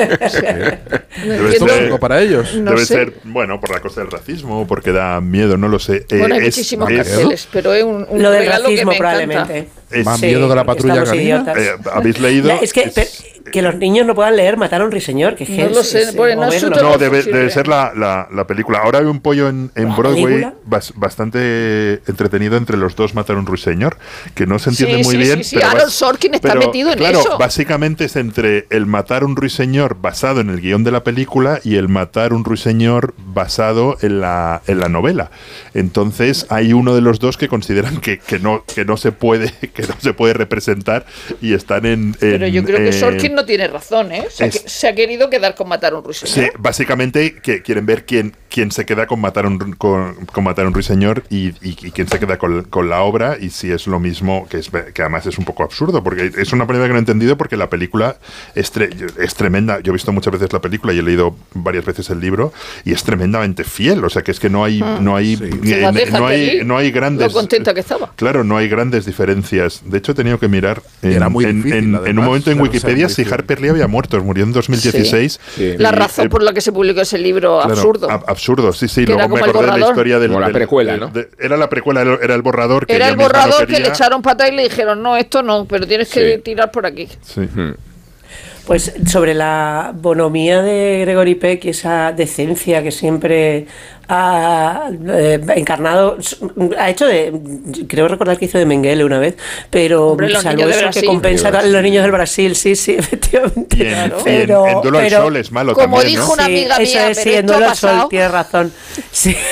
O sea, no Debe ser- para ellos. no Debe sé. ser, bueno, por la cosa del racismo, porque da miedo, no lo sé. Eh, bueno hay es- muchísimos es- carteles pero es un, un Lo del que racismo encanta. probablemente. es- Más miedo que la patrulla canina. eh, ¿Habéis leído? La- es que, Es- pero- que los niños no puedan leer Matar a un ruiseñor, que es que No lo es- sé, es, eh, no suito- No, debe, debe ser la, la- la película. Ahora hay un pollo en, en ¿La Broadway bas- bastante entretenido entre los dos matar a un ruiseñor, que no se entiende Sí, muy sí, bien. sí, sí, pero Aaron Sorkin está pero, metido en claro, eso. básicamente es entre el matar un ruiseñor basado en el guion de la película y el matar un ruiseñor basado en la, en la novela. Entonces hay uno de los dos que consideran que, que no, que no se puede, que no se puede representar y están en. en, pero yo creo que eh, No tiene razón ¿eh? se, ha, es- que- se ha querido quedar con matar a un ruiseñor Sí, básicamente que quieren ver quién, quién se queda con matar un, con, con matar un ruiseñor y, y- y quién se queda con, con la obra y si es lo mismo, que, es, que además es un poco absurdo, porque es una película que no he entendido porque la película es, tre- es tremenda. Yo he visto muchas veces la película y he leído varias veces el libro y es tremendamente fiel, o sea que es que no hay, no hay, Sí. eh, no hay, no hay grandes... lo contenta que estaba. Claro, no hay grandes diferencias. De hecho, he tenido que mirar en, Era muy en- difícil, en- en además, un momento en Wikipedia si. Harper Lee había muerto, murió en 2016. Sí. la Y razón por la que se publicó ese libro Claro, absurdo ab- absurdo, sí, sí. Luego me acordé de la borrador. historia del. Como la precuela, del- ¿no? de- era la precuela, era el borrador que era el borrador que le echaron pata y le dijeron no esto no pero tienes que Sí. tirar por aquí Sí. Pues sobre la bonomía de Gregory Peck y esa decencia que siempre ha eh, encarnado, ha hecho de, creo recordar que hizo de Mengele una vez, pero Hombre, salvo eso que compensa Los a los niños del Brasil, sí, sí, efectivamente. Y en, y en- Pero- en Duelo al pero- Sol es malo como también, dijo ¿no? una amiga eso mía, es, pero sí, en Duelo ha al Sol, tienes razón. Sí.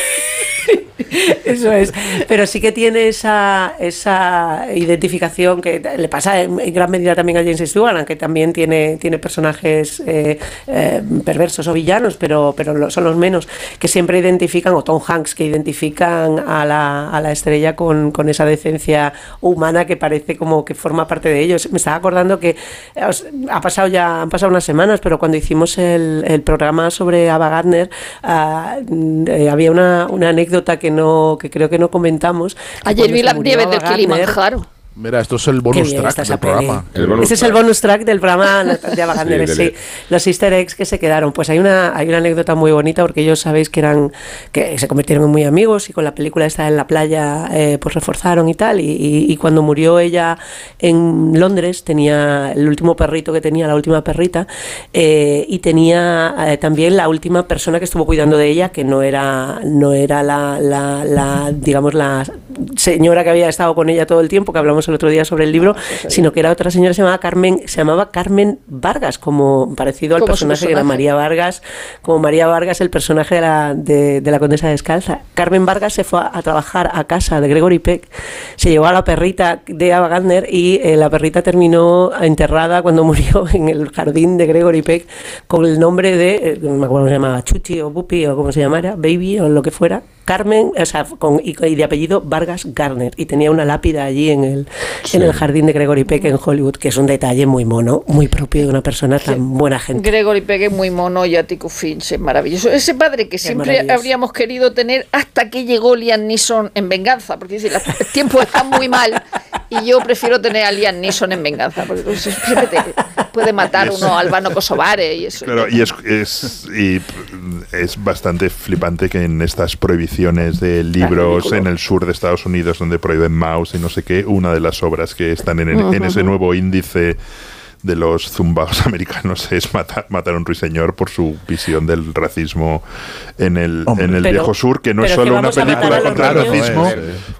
Eso es. Pero sí que tiene esa, esa identificación que le pasa en, gran medida también a James Stewart, aunque también tiene, tiene personajes eh, eh, perversos o villanos, pero, pero son los menos, que siempre identifican, o Tom Hanks, que identifican a la, a la estrella con, con esa decencia humana que parece como que forma parte de ellos. Me estaba acordando que ha pasado ya, han pasado unas semanas, pero cuando hicimos el, programa sobre Ava Gardner, eh, había una, una anécdota que no que creo que no comentamos. Ayer vi la nieve del Kilimanjaro. Mira, esto es el bonus track del programa. Ese es el bonus track del programa de Abagander, sí, Los easter eggs que se quedaron. Pues hay una, hay una anécdota muy bonita porque ellos sabéis que eran que se convirtieron en muy amigos y con la película esta en la playa eh, pues reforzaron y tal. Y, cuando murió ella en Londres tenía el último perrito que tenía, la última perrita, eh, y tenía eh, también la última persona que estuvo cuidando de ella, que no era, no era la, la, la digamos, la señora que había estado con ella todo el tiempo, que hablamos el otro día sobre el libro, sino que era otra señora, se llamaba Carmen, se llamaba Carmen Vargas, como parecido al personaje, de María Vargas, como María Vargas, el personaje de la, de, la Condesa Descalza. Carmen Vargas se fue a, trabajar a casa de Gregory Peck, se llevó a la perrita de Ava Gardner y eh, la perrita terminó enterrada cuando murió en el jardín de Gregory Peck con el nombre de, eh, no me acuerdo cómo se llamaba, Chuchi o Bupi o como se llamara, Baby o lo que fuera, Carmen, o sea, con, y, de apellido Vargas Garner, y tenía una lápida allí en el, en el jardín de Gregory Peck en Hollywood, que es un detalle muy mono, muy propio de una persona tan buena gente. Gregory Peck es muy mono y Atticus Finch es maravilloso. Ese padre que siempre habríamos querido tener hasta que llegó Liam Neeson en Venganza, porque dice, el tiempo está muy mal y yo prefiero tener a Liam Neeson en Venganza, porque siempre puede matar uno a Albano Kosovare y eso. Claro, y es, es, y es bastante flipante que en estas prohibiciones de libros en el sur de Estados Unidos donde prohíben mouse y no sé qué, una de las obras que están en, en ese nuevo índice de los zumbaos americanos es matar, matar a un ruiseñor por su visión del racismo en el, en el viejo sur, que no es solo una película contra el racismo,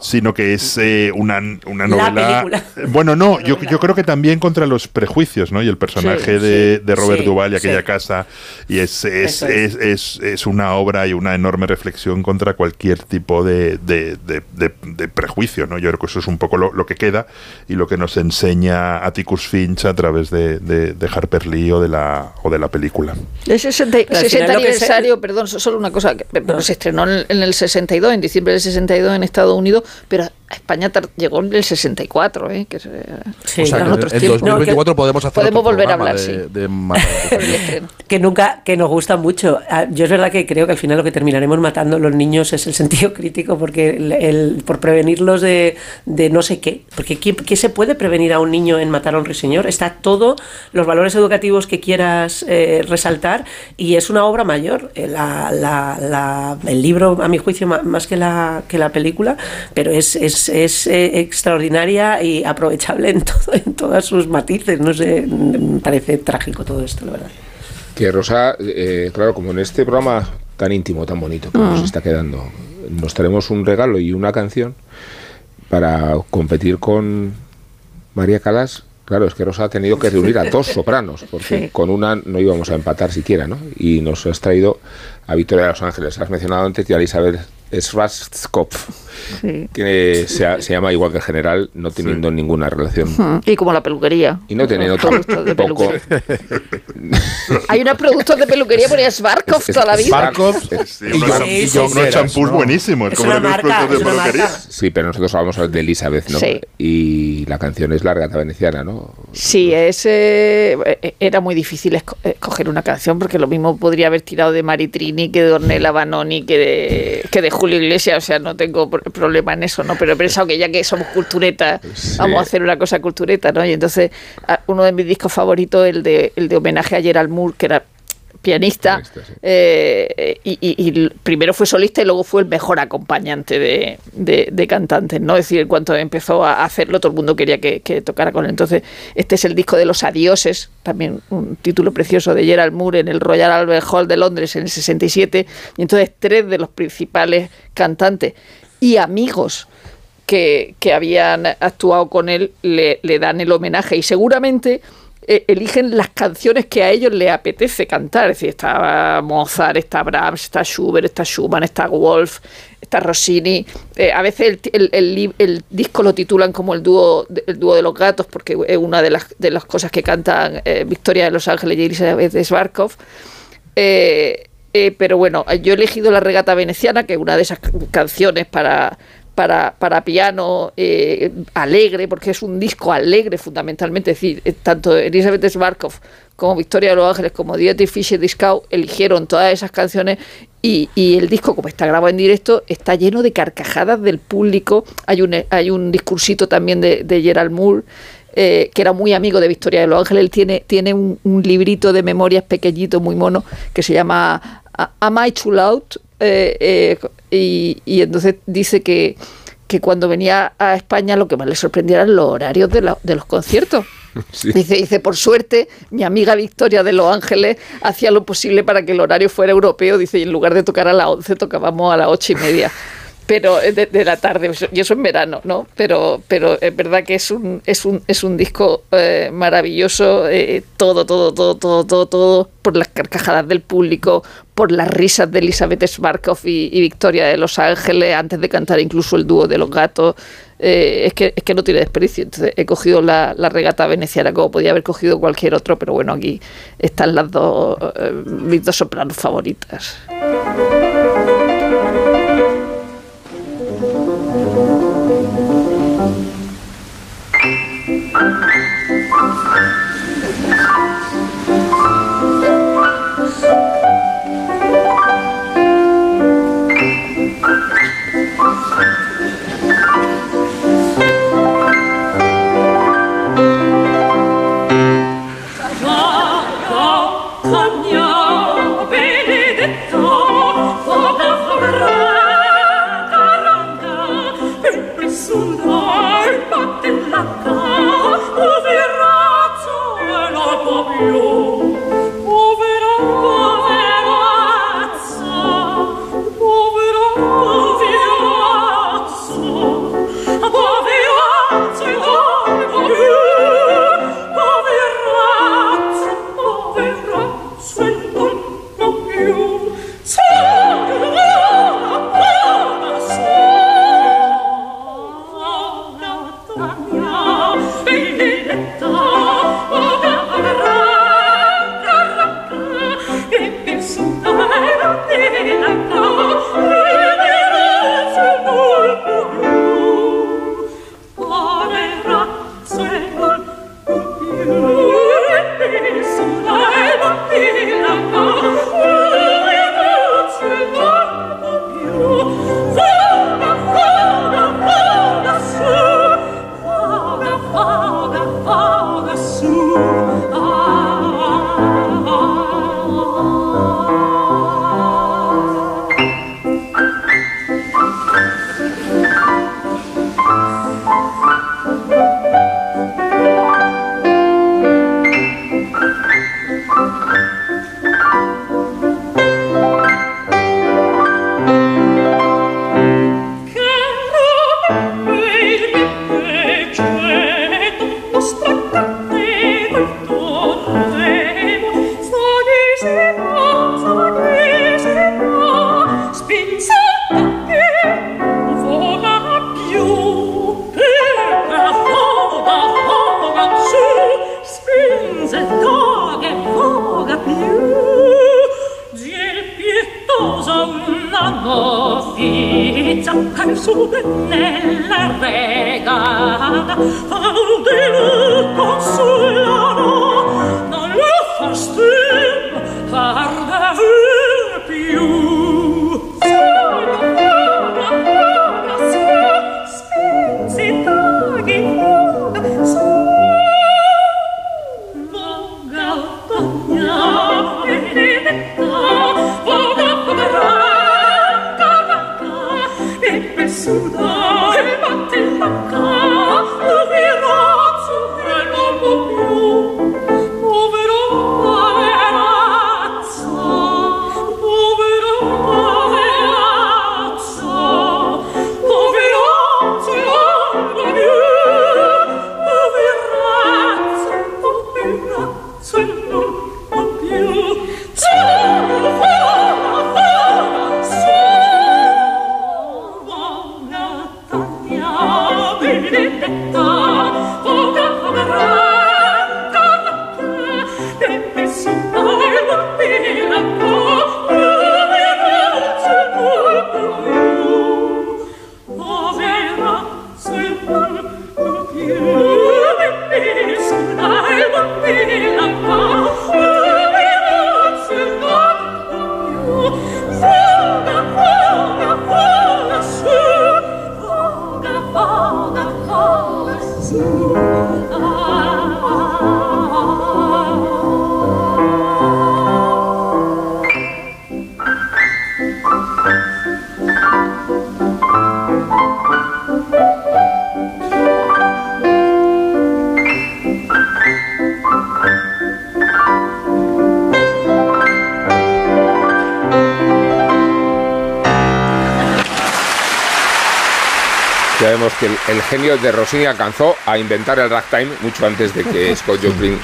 sino que es eh, una, una, novela. Bueno, no, yo, yo creo que también contra los prejuicios, ¿no? Y el personaje de, de, Robert Duvall y aquella casa. Y es es, es, es, es, una obra y una enorme reflexión contra cualquier tipo de, de, prejuicio, ¿no? Yo creo que eso es un poco lo, lo que queda y lo que nos enseña Atticus Finch a través de, de, Harper Lee o de la, o de la película. El 60, aniversario, perdón, solo una cosa, que, se estrenó en el 62, en diciembre del 62 en Estados Unidos, pero España llegó en el 64, ¿eh? que sí, o sea, en, otros en 2024 podemos hacer podemos volver a hablar, sí. de, que nunca, que nos gusta mucho. Ah, yo es verdad que creo que al final lo que terminaremos matando los niños es el sentido crítico, porque el, por prevenirlos de, de, no sé qué, porque ¿qué, se puede prevenir a un niño en matar a un ruiseñor? Está todo, los valores educativos que quieras eh, resaltar, y es una obra mayor. Eh, la, la, el libro, a mi juicio, más que la, que la película, pero es es, eh, extraordinaria y aprovechable en, todo, en todas sus matices. No sé, me parece trágico todo esto, la verdad. Que Rosa, eh, claro, como en este programa tan íntimo, tan bonito que nos ah. está quedando, nos traemos un regalo y una canción para competir con María Calas. Claro, es que Rosa ha tenido que reunir a dos sopranos, porque con una no íbamos a empatar siquiera, ¿no? Y nos has traído a Victoria de los Ángeles. Has mencionado antes a Elizabeth Schwarzkopf. Tiene, se, se, llama igual que el general, no teniendo ninguna relación. Y como la peluquería. Y no teniendo tampoco. Hay unos productos de peluquería por Schwarzkopf toda la vida. Schwarzkopf y, unos champús buenísimos. como una marca, de peluquería. Sí, pero nosotros hablamos de Elizabeth, ¿no? Y la canción es larga, veneciana, ¿no? Sí, ese eh, era muy difícil escoger una canción porque lo mismo podría haber tirado de Maritrini que de Ornella Banoni que de, que de Julio Iglesias, o sea, no tengo problema en eso, ¿no? Pero he pensado que ya que somos culturetas, vamos a hacer una cosa cultureta, ¿no? Y entonces uno de mis discos favoritos, el de, el de homenaje a Gerald Moore, que era pianista, eh, y, primero fue solista y luego fue el mejor acompañante de, de, cantantes, ¿no? Es decir, en cuanto empezó a hacerlo, todo el mundo quería que, tocara con él. Entonces, este es el disco de los adioses, también un título precioso de Gerald Moore en el Royal Albert Hall de Londres en el 67, y entonces tres de los principales cantantes y amigos que, habían actuado con él le, le dan el homenaje y seguramente eh, eligen las canciones que a ellos les apetece cantar. Es decir, está Mozart, está Brahms, está Schubert, está Schumann, está Wolf, está Rossini. Eh, a veces el, el- disco lo titulan como el dúo, el dúo de los gatos, porque es una de las, de las cosas que cantan eh, Victoria de Los Ángeles y Elizabeth Svarkov. Eh, pero bueno, yo he elegido la regata veneciana, que es una de esas ca- canciones para, para, para piano eh, alegre, porque es un disco alegre fundamentalmente. Es decir, eh, tanto Elizabeth Svarkov como Victoria de los Ángeles, como Dietrich Fischer Discau eligieron todas esas canciones y, y el disco, como está grabado en directo, está lleno de carcajadas del público. Hay un, hay un discursito también de, de Gerald Moore eh, que era muy amigo de Victoria de los Ángeles, él tiene, tiene un, un librito de memorias pequeñito, muy mono, que se llama Am I Too Loud? Eh, eh, y, y entonces dice que, que cuando venía a España lo que más le sorprendía eran los horarios de, la- de los conciertos. Sí. Dice, dice, por suerte, mi amiga Victoria de Los Ángeles hacía lo posible para que el horario fuera europeo. Dice, y en lugar de tocar a las 11, tocábamos a las ocho y media. Pero eh, de, de la tarde, y eso en verano, ¿no? Pero, pero es verdad que es un, es un, es un disco eh, maravilloso, eh, todo, todo, todo, todo, todo, todo, por las carcajadas del público, por las risas de Elizabeth Svarkov y, y Victoria de Los Ángeles, antes de cantar incluso el dúo de los gatos. Eh, es, que, es que no tiene desperdicio. Entonces he cogido la, la regata veneciana, como podía haber cogido cualquier otro, pero bueno, aquí están las dos, eh, mis dos sopranos favoritas. Ya que el, el genio de Rossini alcanzó a inventar el ragtime mucho antes de que Scott Joplin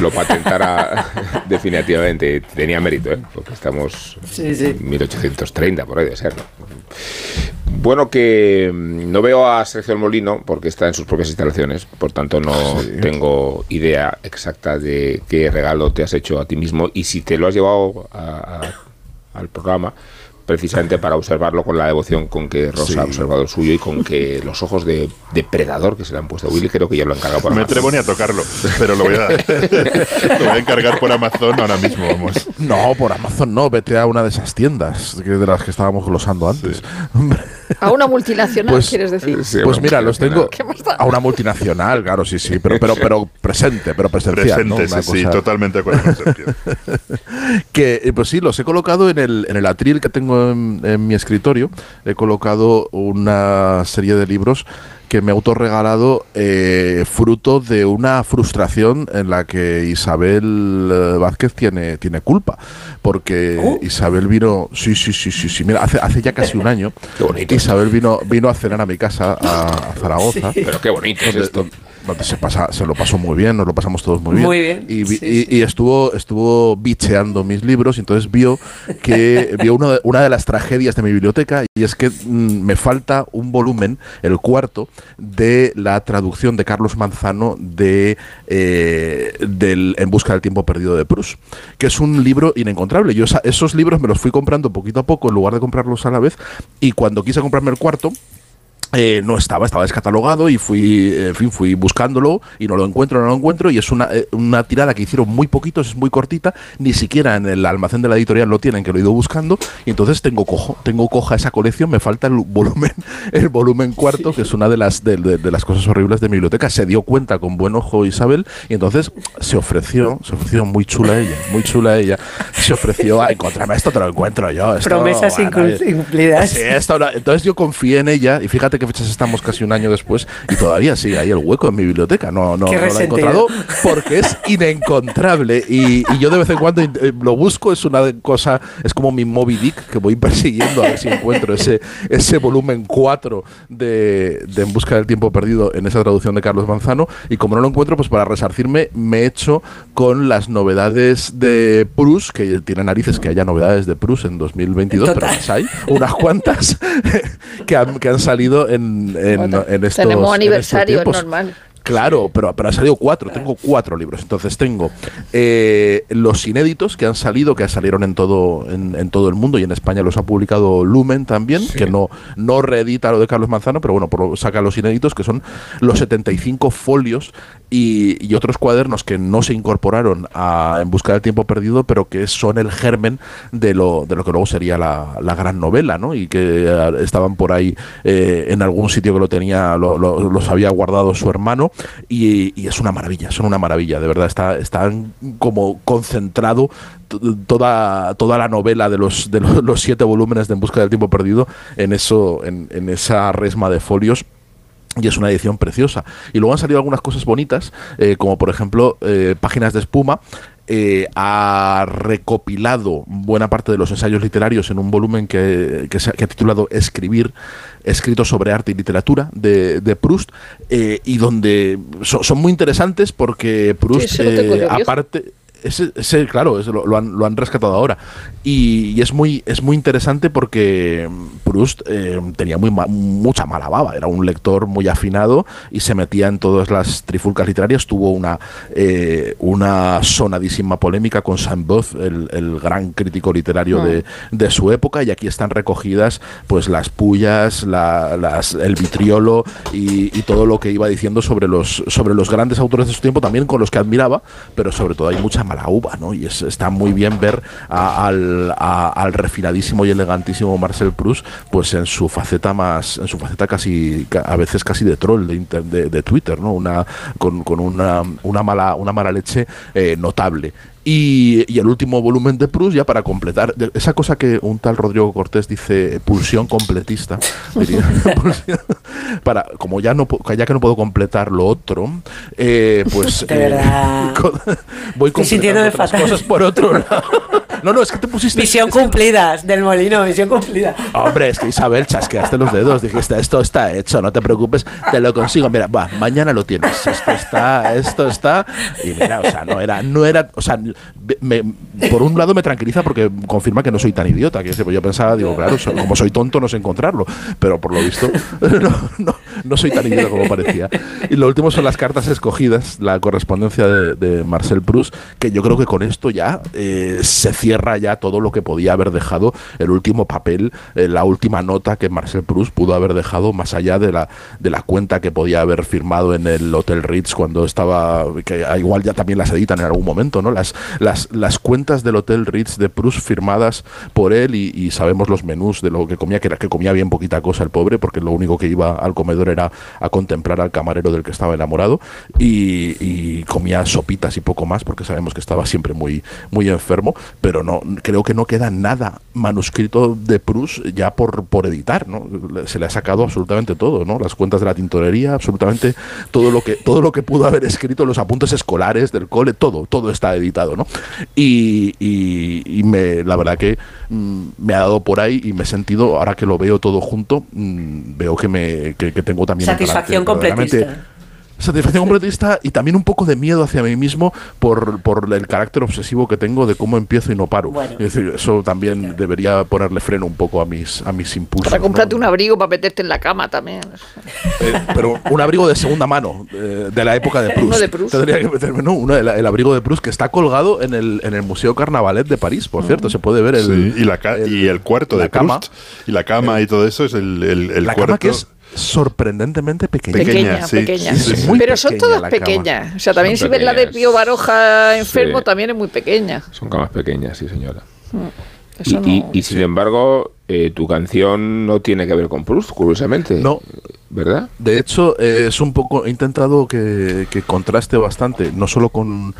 lo patentara definitivamente. Tenía mérito, ¿eh? porque estamos Sí, sí. en 1830, por ahí de ser. ¿no? Bueno, que mm, no veo a Sergio El Molino porque está en sus propias instalaciones, por tanto no tengo idea exacta de qué regalo te has hecho a ti mismo y si te lo has llevado a- a- al programa precisamente para observarlo con la devoción con que Rosa ha observado el suyo y con que los ojos de depredador que se le han puesto a Willy creo que ya lo han encargado por No me Amazon. atrevo ni a tocarlo, pero lo voy a, lo voy a encargar por Amazon ahora mismo, vamos. No, por Amazon no, vete a una de esas tiendas que- de las que estábamos glosando antes. Hombre, A una multinacional, Pues- quieres decir. Sí, pues mira, los tengo a una multinacional, claro, sí, sí, pero, pero, pero presente, pero presencial. ¿no? Presente, Una sí, sí, totalmente de acuerdo con que eh, pues sí, los he colocado en el, en el atril que tengo en, en mi escritorio. He colocado una serie de libros que me he autorregalado eh, fruto de una frustración en la que Isabel eh, Vázquez tiene, tiene culpa. Porque Isabel vino, sí, sí, sí, sí, sí, mira, hace, hace ya casi un año, Qué bonito. Isabel vino, vino a cenar a mi casa, a, a Zaragoza. Pero qué bonito es esto. donde se pasa se lo pasó muy bien nos lo pasamos todos muy bien Muy bien, y, vi- sí, y- sí. y estuvo estuvo bicheando mis libros y entonces vio que vio de- una de las tragedias de mi biblioteca y es que mm, me falta un volumen el cuarto de la traducción de Carlos Manzano de eh, del En busca del tiempo perdido de Proust que es un libro inencontrable yo esa- esos libros me los fui comprando poquito a poco en lugar de comprarlos a la vez y cuando quise comprarme el cuarto eh, no estaba, estaba descatalogado y fui, en fin, fui buscándolo y no lo encuentro, no lo encuentro y es una, eh, una tirada que hicieron muy poquitos, es muy cortita, ni siquiera en el almacén de la editorial lo tienen, que lo he ido buscando y entonces tengo cojo, tengo coja esa colección, me falta el volumen, el volumen cuarto, que es una de las, de, de- de las cosas horribles de mi biblioteca, se dio cuenta con buen ojo Isabel y entonces se ofreció, se ofreció muy chula ella, muy chula ella, se ofreció a encontrarme esto, te lo encuentro yo. esto, Promesas bueno, eh, incumplidas. Sí, entonces yo confié en ella y fíjate qué fechas estamos casi un año después y todavía sigue ahí el hueco en mi biblioteca. No, no, lo he encontrado porque es inencontrable y, y yo de vez en cuando eh, lo busco, es una cosa, es como mi Moby Dick que voy persiguiendo a ver si encuentro ese, ese volumen 4 de, de En busca del tiempo perdido en esa traducción de Carlos Manzano y como no lo encuentro, pues para resarcirme me he hecho con las novedades de Proust, que tiene narices que haya novedades de Proust en 2022, pero Total. las hay, unas cuantas que han, que han salido en, en, Bueno, en estos tenemos estos aniversario, es normal. Claro, pero, pero han salido cuatro, tengo cuatro libros. Entonces tengo eh, los inéditos que han salido, que salieron en todo, en, en todo el mundo y en España los ha publicado Lumen también, que no, no reedita lo de Carlos Manzano, pero bueno, por- saca los inéditos, que son los 75 folios y, y otros cuadernos que no se incorporaron a En Busca del Tiempo Perdido, pero que son el germen de lo, de lo que luego sería la, la gran novela, ¿no? Y que eh, estaban por ahí eh, en algún sitio que lo tenía, lo- lo- los había guardado su hermano, y, y es una maravilla, son una maravilla, de verdad, está, están como concentrado toda, toda la novela de los, de los, siete volúmenes de En Busca del Tiempo Perdido en eso, en esa resma de folios y es una edición preciosa. Y luego han salido algunas cosas bonitas, eh, como por ejemplo eh, Páginas de Espuma. eh, ha recopilado buena parte de los ensayos literarios en un volumen que, que se ha, que ha titulado Escribir, escrito sobre arte y literatura de, de Proust, eh, y donde so- son muy interesantes porque Proust, Sí, eh, aparte... ese, ese, claro, ese lo, lo han, lo han rescatado ahora. Y, y es muy es muy interesante porque Proust eh, tenía muy ma- mucha mala baba, era un lector muy afinado y se metía en todas las trifulcas literarias. Tuvo una, eh, una sonadísima polémica con Saint-Beuve, el, el gran crítico literario de, de su época, y aquí están recogidas pues las pullas, la- las, el vitriolo y, y todo lo que iba diciendo sobre los, sobre los grandes autores de su tiempo, también con los que admiraba, pero sobre todo hay mucha mala uva, ¿no? Y es- está muy bien ver a- al, a- al refinadísimo y elegantísimo Marcel Proust, pues en su faceta más, en su faceta casi, ca- a veces casi de troll de, inter- de, de Twitter, ¿no? Una, con, con una, una mala, una mala leche eh, notable. Y, y el último volumen de Proust, ya para completar, esa cosa que un tal Rodrigo Cortés dice, pulsión completista, diría, pulsión- para, como ya no ya que no puedo completar lo otro, eh, pues co- voy completando otras fatal. cosas por otro lado. No, no, es que te pusiste Misión cumplida, del molino, misión cumplida. Hombre, es que Isabel, chasqueaste los dedos, dijiste, esto está hecho, no te preocupes, te lo consigo. Mira, va, mañana lo tienes. Esto está, esto está. Y mira, o sea, no era, no era, o sea, me- por un lado me tranquiliza porque confirma que no soy tan idiota. Que yo pensaba, digo, claro, como soy tonto no sé encontrarlo, pero por lo visto no, no, no soy tan idiota como parecía. Y lo último son las cartas escogidas, la correspondencia de, Marcel Proust, que yo creo que con esto ya eh, se cierra ya todo lo que podía haber dejado el último papel, eh, la última nota que Marcel Proust pudo haber dejado más allá de la, de la cuenta que podía haber firmado en el Hotel Ritz cuando estaba, que ah, igual ya también las editan en algún momento, ¿no? Las, las, las cuentas del Hotel Ritz de Proust firmadas por él y, y sabemos los menús de lo que comía, que era que comía bien poquita cosa el pobre, porque lo único que iba al comedor era a contemplar al camarero del que estaba enamorado y, comía sopitas y poco más, porque sabemos que estaba siempre muy, muy enfermo, pero no, creo que no queda nada manuscrito de Proust ya por, por editar, ¿no? Se le ha sacado absolutamente todo, ¿no? Las cuentas de la tintorería, absolutamente todo lo que, todo lo que pudo haber escrito, los apuntes escolares del cole, todo, todo está editado, ¿no? Y, y- y me, la verdad que mm, me ha dado por ahí y me he sentido, ahora que lo veo todo junto, mm, veo que me que, que tengo también Satisfacción completista. Satisfacción completista y también un poco de miedo hacia mí mismo por, por el carácter obsesivo que tengo de cómo empiezo y no paro. Bueno. Es decir, eso también debería ponerle freno un poco a mis, a mis impulsos. Para ¿no? comprarte un abrigo para meterte en la cama también. Eh, pero un abrigo de segunda mano, eh, de la época de Proust. Uno de Proust. Tendría que meterme, ¿no? Uno, el, el abrigo de Proust que está colgado en el, en el Museo Carnavalet de París, por cierto. Se puede ver el, Sí, y, la ca- y el cuarto la de cama. Proust, y la cama y todo eso es el, el, el la cuarto. cama que es sorprendentemente pequeña. Pequeña, Pequeña, sí, pequeña. sí, sí. Muy Pero son pequeña todas cama. pequeñas. O sea, también Son si ves la de. Pío Baroja enfermo, Sí. también es muy pequeña. Son camas pequeñas, sí, señora. Eso y, y- no- y sin embargo, eh, tu canción no tiene que ver con Proust, curiosamente. No. ¿Verdad? De hecho, eh, es un poco. He intentado que, que contraste bastante, no solo con,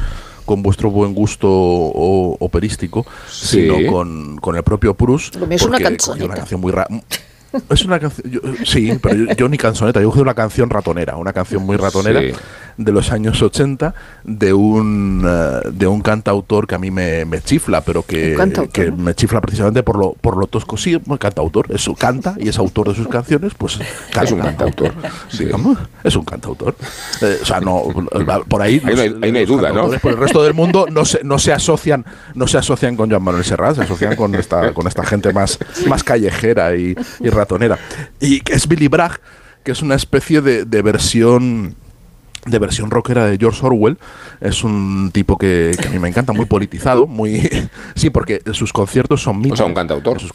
con vuestro buen gusto o- operístico, Sí. sino con, con el propio Proust. Lo mío es una una canción muy rara. Es una canción. yo- sí, pero yo, yo ni canzoneta, yo he cogido una canción ratonera, una canción muy ratonera Sí. de los años 80 de un, eh, de un cantautor que a mí me, me chifla, pero que, que me chifla precisamente por lo, por lo tosco. Sí, cantautor, eso canta y es autor de sus canciones, pues Es un canta. cantautor. sí. Digamos, es un cantautor. Eh, o sea, no, por ahí, Ahí no hay- los- ahí no hay duda, ¿no? Por el resto del mundo no se, no se asocian, no se asocian con Joan Manuel Serrat, se asocian con esta, con esta gente más, más callejera y, y ratonera. Y que es Billy Bragg, que es una especie de, de versión de versión rockera de George Orwell. Es un tipo que, que a mí me encanta, muy politizado, muy sí, porque sus conciertos son O míticos. sea, un cantautor. Sus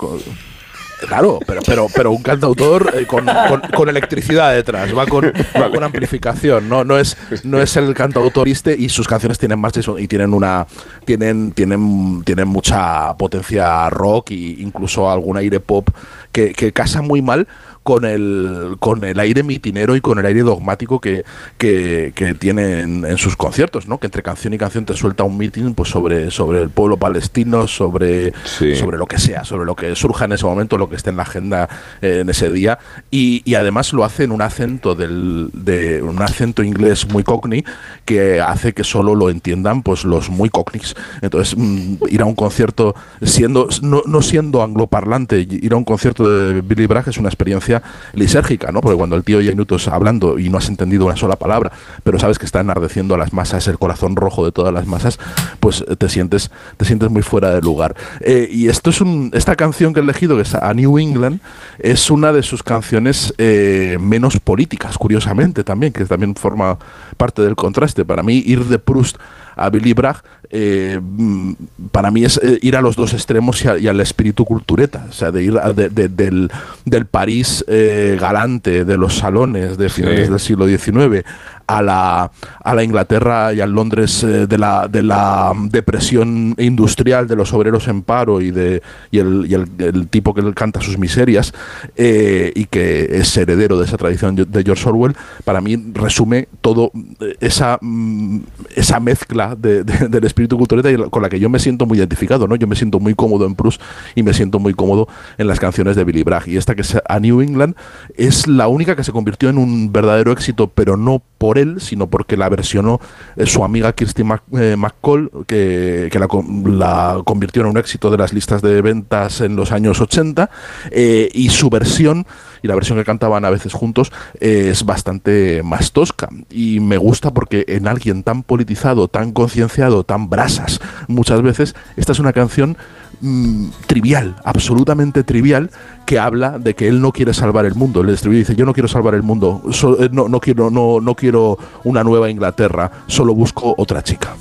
Claro, pero, pero, pero un cantautor eh, con, con- con electricidad detrás, va con, va con amplificación, no, no es, no es el cantautor este y sus canciones tienen más de eso, y tienen una tienen, tienen, tienen mucha potencia rock e incluso algún aire pop que, que casa muy mal con el, con el aire mitinero y con el aire dogmático que, que, que tiene en, en sus conciertos, ¿no? Que entre canción y canción te suelta un mitin pues sobre, sobre el pueblo palestino, sobre, Sí. sobre lo que sea, sobre lo que surja en ese momento, lo que esté en la agenda eh, en ese día. Y, y además lo hace en un acento del, de un acento inglés muy cockney que hace que solo lo entiendan pues los muy cockneys. Entonces, mm, ir a un concierto siendo no, no siendo angloparlante, ir a un concierto de Billy Bragg es una experiencia lisérgica, ¿no? Porque cuando el tío oye minutos hablando y no has entendido una sola palabra, pero sabes que está enardeciendo a las masas, el corazón rojo de todas las masas, pues te sientes, te sientes muy fuera de lugar. Eh, y esto es un, esta canción que he elegido, que es A New England, es una de sus canciones eh, menos políticas, curiosamente también, que también forma parte del contraste. Para mí, ir de Proust a Billy Bragg, eh, mm, para mí es eh, ir a los dos extremos y, a- y al espíritu cultureta, o sea, de ir a- de- de- del, del París eh, galante, de los salones de finales Sí. del siglo XIX, a la, a la Inglaterra y al Londres eh, de, la, de la depresión industrial de los obreros en paro y, de, y, el, y el- el tipo que canta sus miserias y que es heredero de esa tradición de George Orwell, para mí resume todo esa, mm, esa mezcla de- de- del espíritu y con la que yo me siento muy identificado, ¿no? Yo me siento muy cómodo en Proust y me siento muy cómodo en las canciones de Billy Bragg. Y esta que es A New England es la única que se convirtió en un verdadero éxito, pero no por él, sino porque la versionó eh, su amiga Kirsty eh, McCall, que, que la, la convirtió en un éxito de las listas de ventas en los años 80, eh, y su versión, y la versión que cantaban a veces juntos, es bastante más tosca. Y me gusta porque en alguien tan politizado, tan concienciado, tan brasas, muchas veces, esta es una canción mm, trivial, absolutamente trivial, que habla de que él no quiere salvar el mundo. El estribillo dice, yo no quiero salvar el mundo, eh, no, no, quiero, no, no quiero una nueva Inglaterra, solo busco otra chica.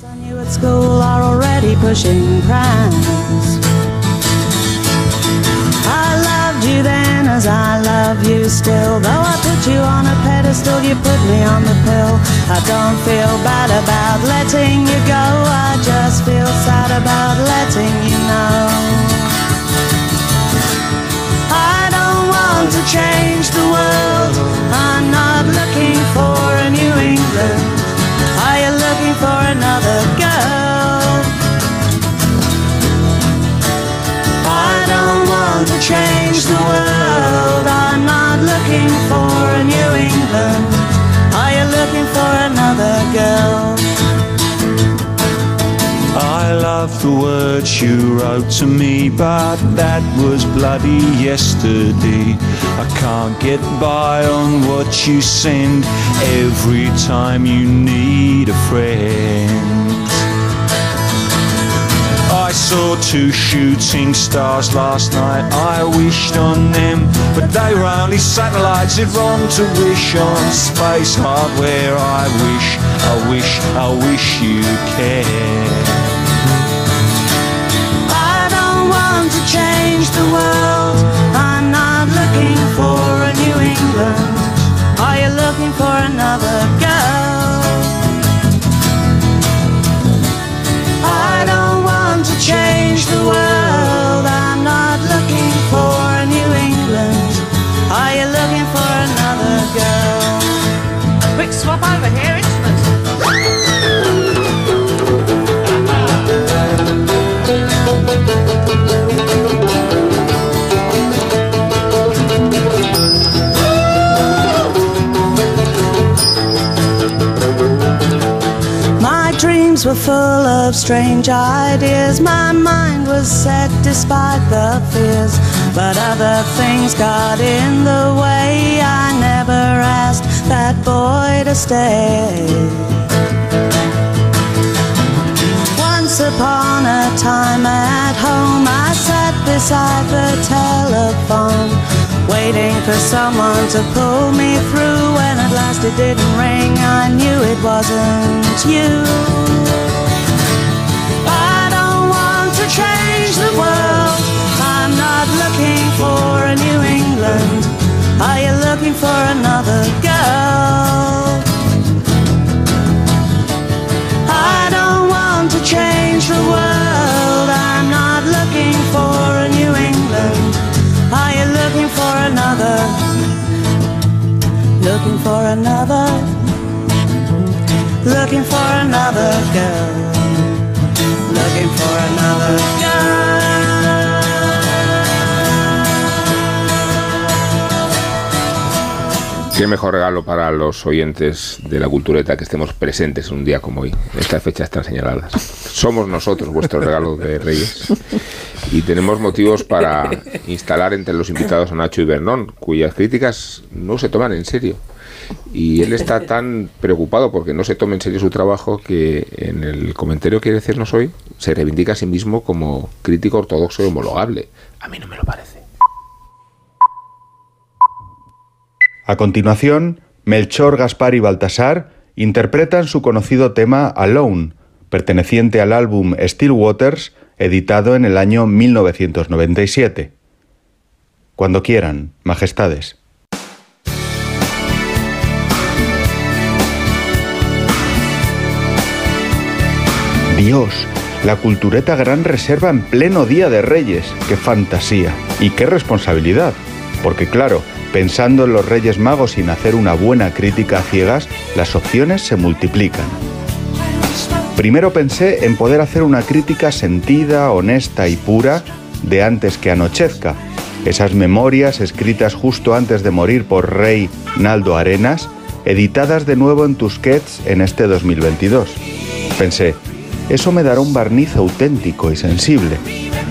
As I love you still. Though I put you on a pedestal, you put me on the pill. I don't feel bad about letting you go. I just feel sad about letting you know. I don't want to change the world. I'm not looking for a New England. Change the world. I'm not looking for a New England. Are you looking for another girl? I love the words you wrote to me, but that was bloody yesterday. I can't get by on what you send every time you need a friend. Saw two shooting stars last night. I wished on them, but they were only satellites. It's wrong to wish on space hardware. I wish, I wish, I wish you cared. I don't want to change the world. I'm not looking for a New England. Are you looking for another girl? Were full of strange ideas. My mind was set despite the fears. But other things got in the way. I never asked that boy to stay. Once upon a time at home, I sat beside the telephone, waiting for someone to pull me through. At last it didn't ring, I knew it wasn't you. I don't want to change the world. I'm not looking for a New England. Are you looking for another girl? I don't want to change the world. Qué mejor regalo para los oyentes de la cultureta que estemos presentes en un día como hoy. Estas fechas están señaladas. Somos nosotros vuestro regalo de Reyes. Y tenemos motivos para instalar entre los invitados a Nacho y Bernón, cuyas críticas no se toman en serio. Y él está tan preocupado porque no se tome en serio su trabajo que en el comentario que quiere decirnos hoy se reivindica a sí mismo como crítico ortodoxo y homologable. A mí no me lo parece. A continuación, Melchor, Gaspar y Baltasar interpretan su conocido tema Alone, perteneciente al álbum Still Waters, editado en el año 1997. Cuando quieran, majestades. Dios, la cultureta gran reserva en pleno día de Reyes. ¡Qué fantasía! Y qué responsabilidad. Porque claro, pensando en los Reyes Magos sin hacer una buena crítica a ciegas, las opciones se multiplican. Primero pensé en poder hacer una crítica sentida, honesta y pura de antes que anochezca. Esas memorias escritas justo antes de morir por Rey Naldo Arenas, editadas de nuevo en Tusquets en este 2022. Pensé, eso me dará un barniz auténtico y sensible.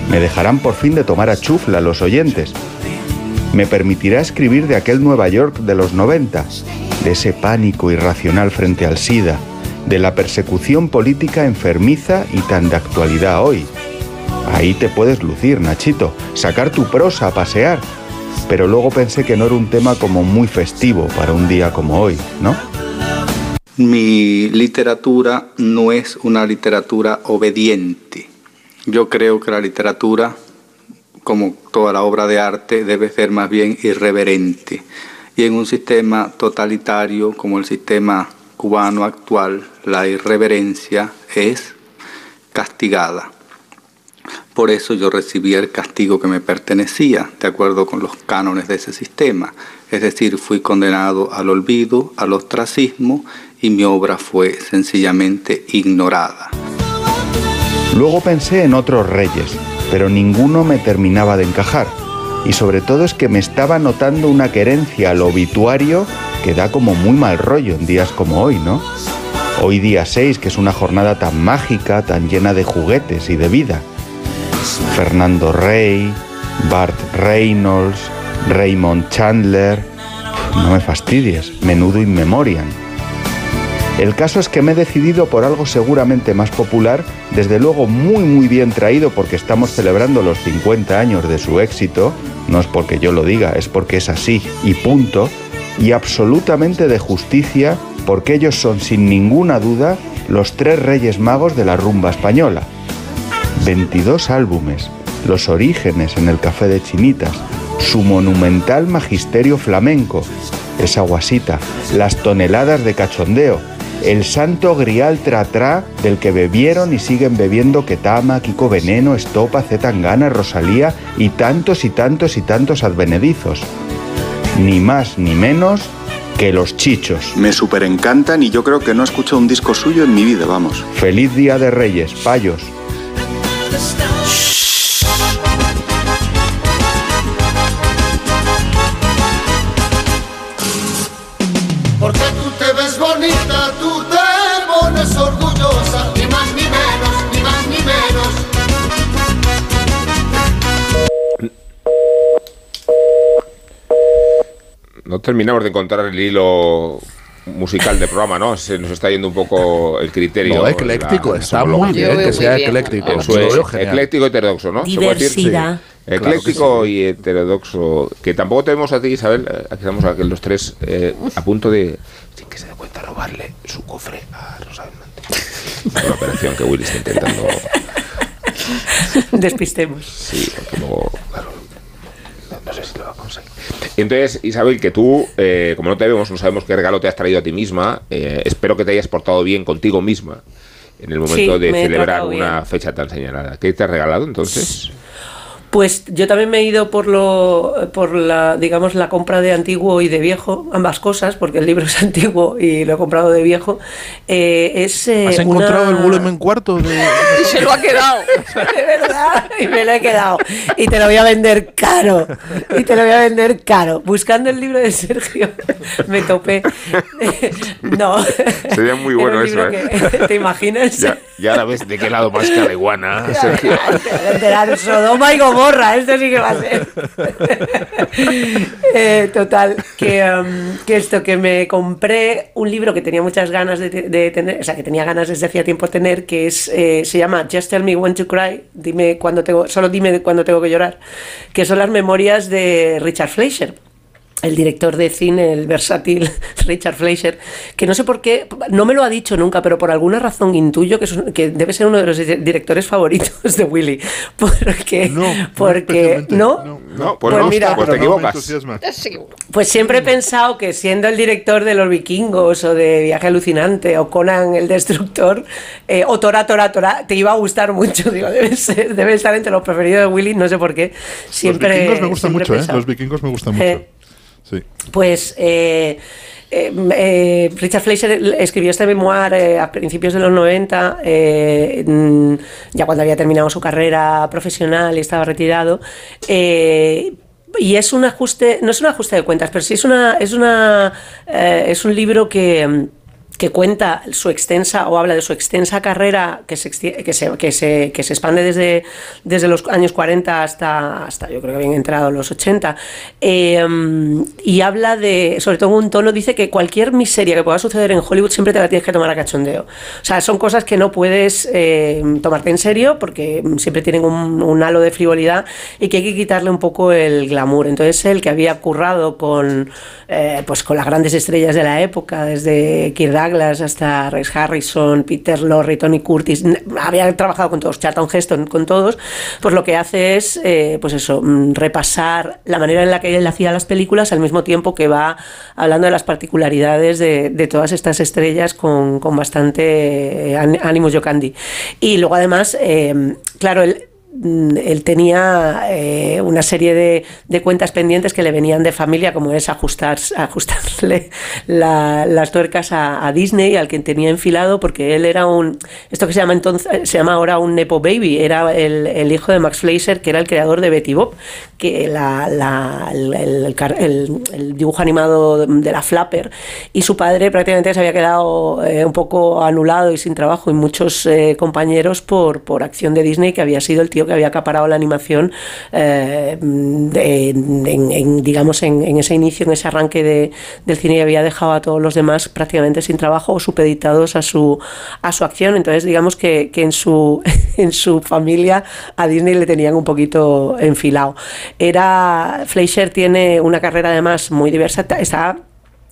Me dejarán por fin de tomar a chufla los oyentes. Me permitirá escribir de aquel Nueva York de los 90, de ese pánico irracional frente al SIDA, de la persecución política enfermiza y tan de actualidad hoy. Ahí te puedes lucir, Nachito, sacar tu prosa a pasear. Pero luego pensé que no era un tema como muy festivo para un día como hoy, ¿no? Mi literatura no es una literatura obediente. Yo creo que la literatura, como toda la obra de arte, debe ser más bien irreverente. Y en un sistema totalitario como el sistema cubano actual, la irreverencia es castigada. Por eso yo recibí el castigo que me pertenecía, de acuerdo con los cánones de ese sistema. Es decir, fui condenado al olvido, al ostracismo y mi obra fue sencillamente ignorada. Luego pensé en otros reyes, pero ninguno me terminaba de encajar. Y sobre todo es que me estaba notando una querencia al obituario que da como muy mal rollo en días como hoy, ¿no? Hoy día 6, que es una jornada tan mágica, tan llena de juguetes y de vida. Fernando Rey, Bart Reynolds, Raymond Chandler. No me fastidies, menudo in memoriam. El caso es que me he decidido por algo seguramente más popular, desde luego muy muy bien traído porque estamos celebrando los 50 años de su éxito, no es porque yo lo diga, es porque es así y punto, y absolutamente de justicia porque ellos son sin ninguna duda los tres reyes magos de la rumba española. 22 álbumes, los orígenes en el café de Chinitas, su monumental magisterio flamenco, esa guasita, las toneladas de cachondeo, el santo grial tratrá del que bebieron y siguen bebiendo Ketama, Kiko Veneno, Estopa, Zetangana, Rosalía y tantos y tantos y tantos advenedizos. Ni más ni menos que los chichos. Me super encantan y yo creo que no he escuchado un disco suyo en mi vida, vamos. Feliz Día de Reyes, payos. Terminamos de encontrar el hilo musical del programa, ¿no? Se nos está yendo un poco el criterio. No, ecléctico, la- está muy bien que sea ecléctico. Eso es, ecléctico heterodoxo, ¿no? ¿Se puede decir? Diversidad. Sí. Ecléctico y heterodoxo. Que tampoco tenemos a ti, Isabel, eh, aquí estamos aquí los tres eh, a punto de, sin que se dé cuenta, robarle su cofre a Rosa Belmonte. Una operación que Willy está intentando. Despistemos. Sí, porque luego, claro, no sé si lo va a conseguir. Entonces, Isabel, que tú, eh, como no te vemos, no sabemos qué regalo te has traído a ti misma. eh, espero que te hayas portado bien contigo misma en el momento Sí, de celebrar una fecha tan señalada. ¿Qué te has regalado entonces? Pues yo también me he ido por lo, por la, digamos, la compra de antiguo y de viejo, ambas cosas, porque el libro es antiguo y lo he comprado de viejo. Eh, es, eh, ¿Has una- encontrado el volumen cuarto de.? Y se lo ha quedado. de verdad, y me lo he quedado. Y te lo voy a vender caro. Y te lo voy a vender caro. Buscando el libro de Sergio, me topé. No. Sería muy bueno eso, ¿eh? que- ¿Te imaginas? Ya, y ahora ves de qué lado más caleguana, Sergio. Literal, Sodoma y Gomorra, esto sí que va a ser. Eh, total, que, um, que esto, que me compré un libro que tenía muchas ganas de, de tener, o sea, que tenía ganas desde hacía tiempo tener, que es, eh, se llama Just Tell Me When to Cry, dime cuando tengo, solo dime cuando tengo que llorar, que son las memorias de Richard Fleischer el director de cine, el versátil Richard Fleischer, que no sé por qué, no me lo ha dicho nunca, pero por alguna razón intuyo que, es un- que debe ser uno de los di- directores favoritos de Willy. Porque, porque ¿no? No, pues, no, mira, pues te equivocas. pues siempre he pensado que siendo el director de Los Vikingos o de Viaje Alucinante o Conan el Destructor eh, o Tora Tora Tora te iba a gustar mucho. Digo, debe, ser- debe estar entre los preferidos de Willy, no sé por qué. Siempre, los vikingos me gustan mucho, ¿eh? Los vikingos me gustan mucho. Eh, Sí. Pues eh, eh, eh, Richard Fleischer escribió este memoir a principios de los 90, eh, mm, ya cuando había terminado su carrera profesional y estaba retirado. y es un ajuste, no es un ajuste de cuentas, pero sí es una, es una, es un libro que que cuenta su extensa o habla de su extensa carrera que se, que se, que se, que se expande desde, desde los años 40 hasta, hasta yo creo que habían entrado los 80 eh, y habla de, sobre todo en un tono, dice que cualquier miseria que pueda suceder en Hollywood siempre te la tienes que tomar a cachondeo. O sea, son cosas que no puedes eh, tomarte en serio porque siempre tienen un, un halo de frivolidad y que hay que quitarle un poco el glamour. Entonces él que había currado con, eh, pues con las grandes estrellas de la época, desde Kirk Douglas hasta Rex Harrison, Peter Lorre, Tony Curtis, había trabajado con todos, Charlton Heston, con todos, pues lo que hace es, eh, pues eso, mm, repasar la manera en la que él hacía las películas al mismo tiempo que va hablando de las particularidades de, todas estas estrellas con, con bastante eh, án- ánimos Yocandi. Y luego además, eh, claro, él él tenía eh, una serie de, de cuentas pendientes que le venían de familia, como es ajustar, ajustarle la- las tuercas a, a Disney, al que tenía enfilado, porque él era un, esto que se llama entonces, se llama ahora un Nepo Baby, era el, el hijo de Max Fleischer, que era el creador de Betty Bob, que la, la- el, el- el dibujo animado de la Flapper, y su padre prácticamente se había quedado eh, un poco anulado y sin trabajo, y muchos eh, compañeros por, por acción de Disney, que había sido el tío que había acaparado la animación, eh, en, digamos, en, ese inicio, en ese arranque de- del cine, y había dejado a todos los demás prácticamente sin trabajo o supeditados a su, a su acción. Entonces, digamos que, que en, su, en su familia a Disney le tenían un poquito enfilado. Era, Fleischer tiene una carrera además muy diversa, está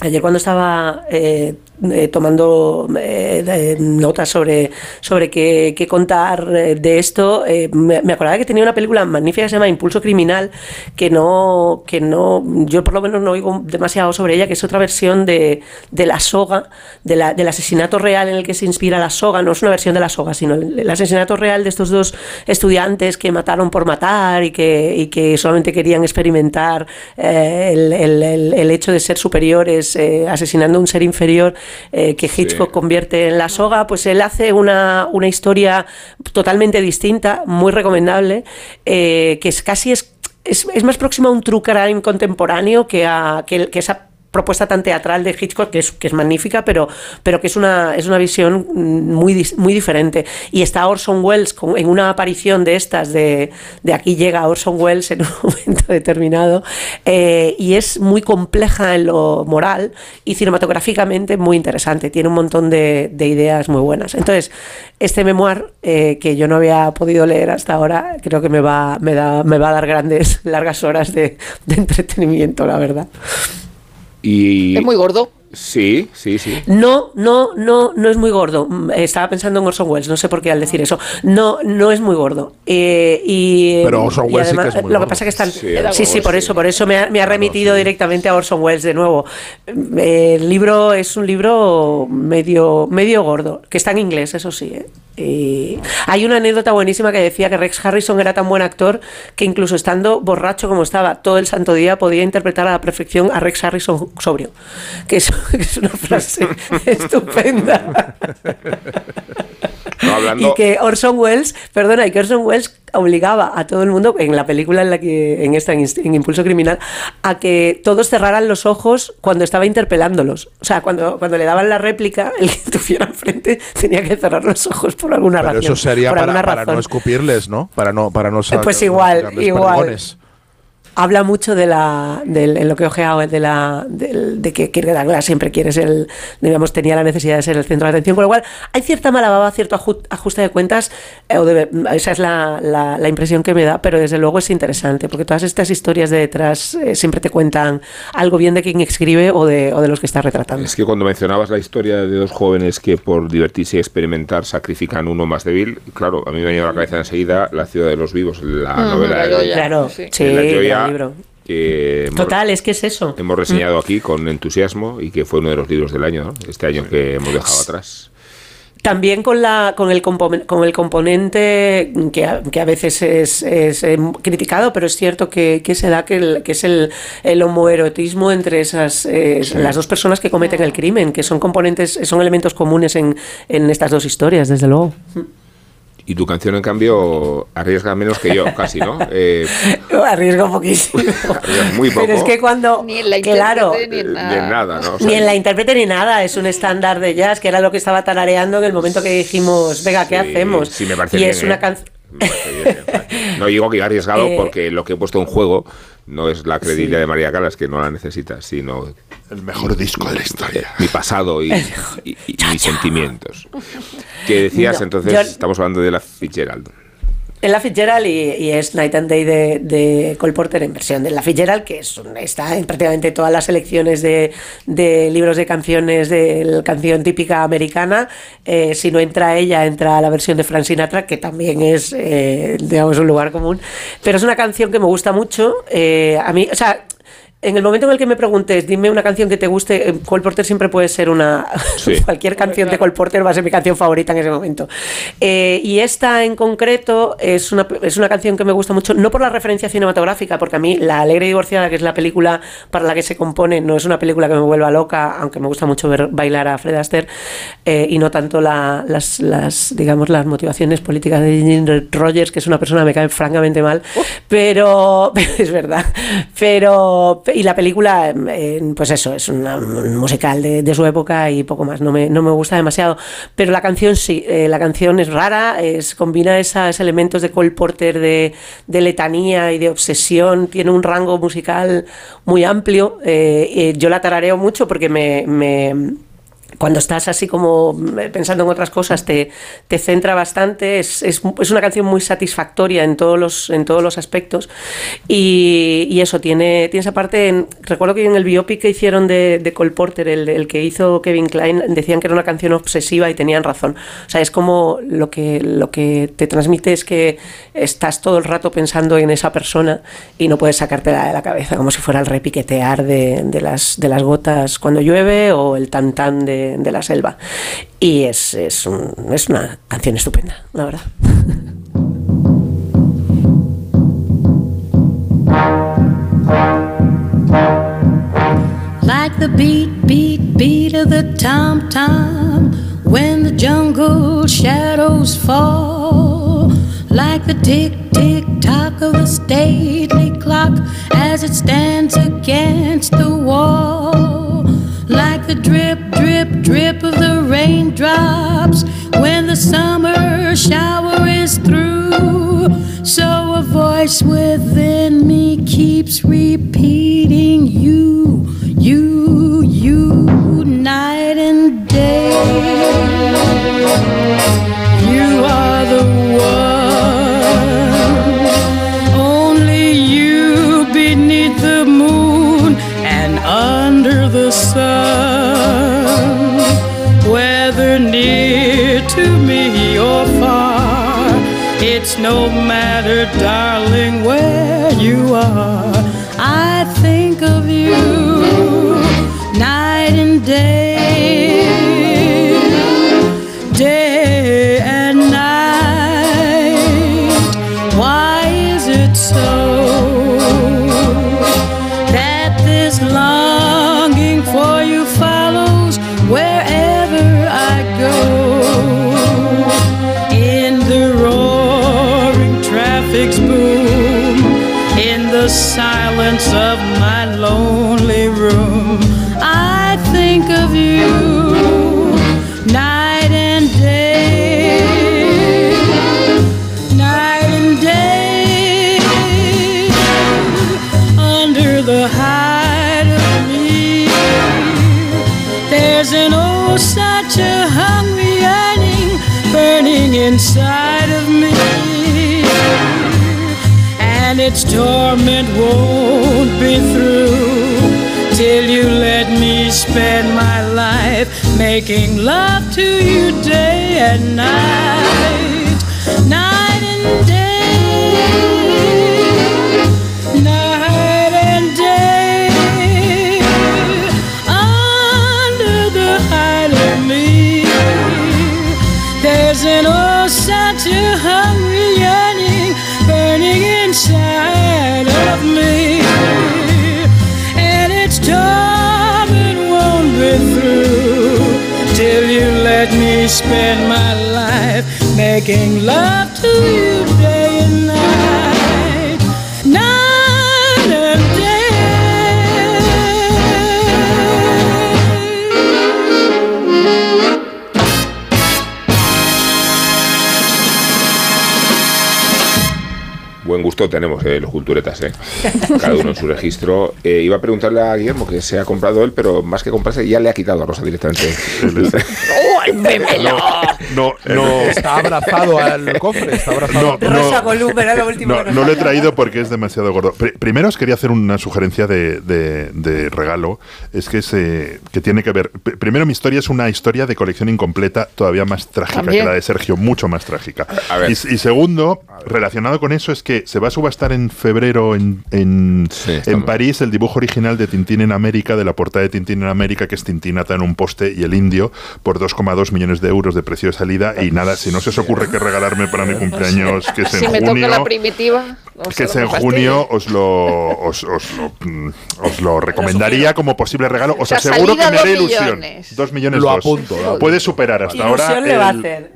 Ayer cuando estaba eh, eh, tomando eh, notas sobre, sobre qué, qué contar eh, de esto, eh, me, acordaba que tenía una película magnífica que se llama Impulso Criminal, que no, que no, yo por lo menos no oigo demasiado sobre ella, que es otra versión de, de la soga, de la- del asesinato real en el que se inspira la soga, no es una versión de la soga, sino el, asesinato real de estos dos estudiantes que mataron por matar y que, y que solamente querían experimentar el, el- el- hecho de ser superiores asesinando a un ser inferior eh, que Hitchcock convierte en la soga, pues él hace una, una historia totalmente distinta, muy recomendable, eh, que es casi es, es, es más próxima a un true crime contemporáneo que a que, que esa propuesta tan teatral de Hitchcock que es, que es magnífica pero, pero que es una, es una visión mm, muy, muy diferente. Y está Orson Welles con- en una aparición de estas de, de aquí llega Orson Welles en un momento determinado eh, y es muy compleja en lo moral y cinematográficamente muy interesante. Tiene un montón de, de ideas muy buenas. Entonces este memoir eh, que yo no había podido leer hasta ahora creo que me va, me da, me va a dar grandes largas horas de, de entretenimiento la verdad Y, Es muy gordo. Sí, sí, sí. No, no, no, no es muy gordo. Estaba pensando en Orson Welles, no sé por qué al decir eso. No, no es muy gordo. Eh, y, Pero Orson y Welles sí que además, es muy Lo que pasa que están. Sí, Sí, Orson sí, Welles por sí. eso, por eso me ha, me ha remitido directamente a Orson Welles de nuevo. El libro es un libro medio, medio gordo, que está en inglés, eso sí. ¿eh? Y hay una anécdota buenísima que decía que Rex Harrison era tan buen actor que incluso estando borracho como estaba todo el santo día podía interpretar a la perfección a Rex Harrison sobrio. Que es, que es una frase estupenda. No, hablando, Y que Orson Welles, perdona, y que Orson Welles obligaba a todo el mundo, en la película en la que, en esta, en, Impulso Criminal, a que todos cerraran los ojos cuando estaba interpelándolos. O sea, cuando, cuando le daban la réplica, el que tuviera enfrente tenía que cerrar los ojos por alguna Pero razón. eso sería para, no escupirles, ¿no? Para no, para no Pues no igual, sacarles igual. Habla mucho de la del, en lo que he ojeado de la del- de que Kierkegaard siempre quiere ser el digamos tenía la necesidad de ser el centro de atención con lo cual hay cierta mala baba cierto aju- ajuste de cuentas eh, o de- esa es la, la- la impresión que me da pero desde luego es interesante porque todas estas historias de detrás eh, siempre te cuentan algo bien de quien escribe o de, o de los que está retratando es que cuando mencionabas la historia de dos jóvenes que por divertirse y experimentar sacrifican uno más débil, claro, a mí me venía a la cabeza enseguida La ciudad de los vivos, la Mm, novela la de Joya. Claro, sí. Sí, la libro. que hemos- total es que es eso hemos reseñado aquí con entusiasmo y que fue uno de los libros del año, ¿no? este año que hemos dejado atrás. También con, la, con, el, con el componente que a, que a veces es, es, eh, criticado, pero es cierto que, que se da que, el- que es el, el homoerotismo entre esas eh, las dos personas que cometen el crimen, que son componentes, son elementos comunes en, en estas dos historias, desde luego. Y tu canción, en cambio, arriesga menos que yo, casi, ¿no? Eh, Arriesgo poquísimo. arriesga muy poco. Pero es que cuando. Ni en la claro, intérprete, ni en nada. nada, ¿no? O sea, Ni en la intérprete ni nada, es un estándar de jazz, que era lo que estaba tarareando en el momento que dijimos, venga, ¿qué Sí, hacemos? sí, me parece y bien, es una ¿eh? canción. bien. No digo que he arriesgado Eh, porque lo que he puesto en juego no es la credibilidad de María Calas, que no la necesita, sino El mejor disco de la historia. mi pasado y, y- y mis sentimientos. Que decías No, entonces, yo- estamos hablando de la Fitzgerald. En la Fitzgerald y, y es Night and Day de, de Cole Porter en versión de la Fitzgerald, que es está en prácticamente todas las selecciones de, de libros de canciones de la canción típica americana. Eh, si no entra ella, entra la versión de Frank Sinatra, que también es, eh, digamos, un lugar común. Pero es una canción que me gusta mucho. eh, a mí, o sea, en el momento en el que me preguntes, dime una canción que te guste, eh, Cole Porter siempre puede ser una. Sí. cualquier canción de Cole Porter va a ser mi canción favorita en ese momento. Eh, y esta en concreto es una, es una canción que me gusta mucho, no por la referencia cinematográfica, porque a mí La Alegre y Divorciada, que es la película para la que se compone, no es una película que me vuelva loca, aunque me gusta mucho ver bailar a Fred Astaire, eh, y no tanto la- las, las, digamos, las motivaciones políticas de Ginger Rogers, que es una persona que me cae francamente mal, pero es verdad. Pero, y la película, eh, pues eso, es una- un musical de, su época y poco más, no me, no me gusta demasiado. Pero la canción sí, eh, la canción es rara, es, combina esos elementos de Cole Porter de, letanía y de obsesión, tiene un rango musical muy amplio. eh, yo la tarareo mucho porque me- me cuando estás así como eh, pensando en otras cosas te, te centra bastante, es, es, es una canción muy satisfactoria en todos los, en todos los aspectos. Y, y eso, tiene, tiene esa parte, en- recuerdo que en el biopic que hicieron de, de Cole Porter, el, el que hizo Kevin Klein, decían que era una canción obsesiva y tenían razón, o sea, es como lo que, lo que te transmite es que estás todo el rato pensando en esa persona y no puedes sacártela de la cabeza, como si fuera el repiquetear de, de las, de las gotas cuando llueve o el tan tan de, la selva. Y es, es, un- es una canción estupenda, la verdad. like the beat, beat, beat of the tom tom when the jungle shadows fall, like the tick, tick, tock of the stately clock as it stands against the wall, like the drip, drip, drip of the raindrops when the summer shower is through. So a voice within me keeps repeating through till you let me spend my life making love to you day and night, making love to you day and night, night and day. Buen gusto tenemos eh, los culturetas, ¿eh? cada uno en su registro. Eh, iba a preguntarle a Guillermo que se ha comprado él, pero más que comprarse ya le ha quitado a Rosa directamente. No, no. Está abrazado al cofre, está abrazado. No, Rosa Gollum era lo último No, que nos no lo he traído porque es demasiado gordo. Pri- primero os quería hacer una sugerencia de, de- de regalo. Es que, se, que tiene que ver. pr- Primero, mi historia es una historia de colección incompleta, todavía más trágica También. que la de Sergio, mucho más trágica. A ver. Y, y segundo, relacionado con eso, es que se va a subastar en febrero en, en, Sí, en. París el dibujo original de Tintín en América, de la portada de Tintín en América, que es Tintín ata en un poste y el indio, por 2,2 millones de euros de precio de salida. Y nada, si no se os ocurre qué regalarme para mi cumpleaños, que es Si en me junio. toca la primitiva, Que es en junio, os lo, os, os lo, mm, os lo recomendaría como posible regalo. Os La aseguro que me haré ilusión. millones. Dos millones Lo dos. apunto, lo apunto. Puede superar hasta Ilusión ahora. le va a el- hacer.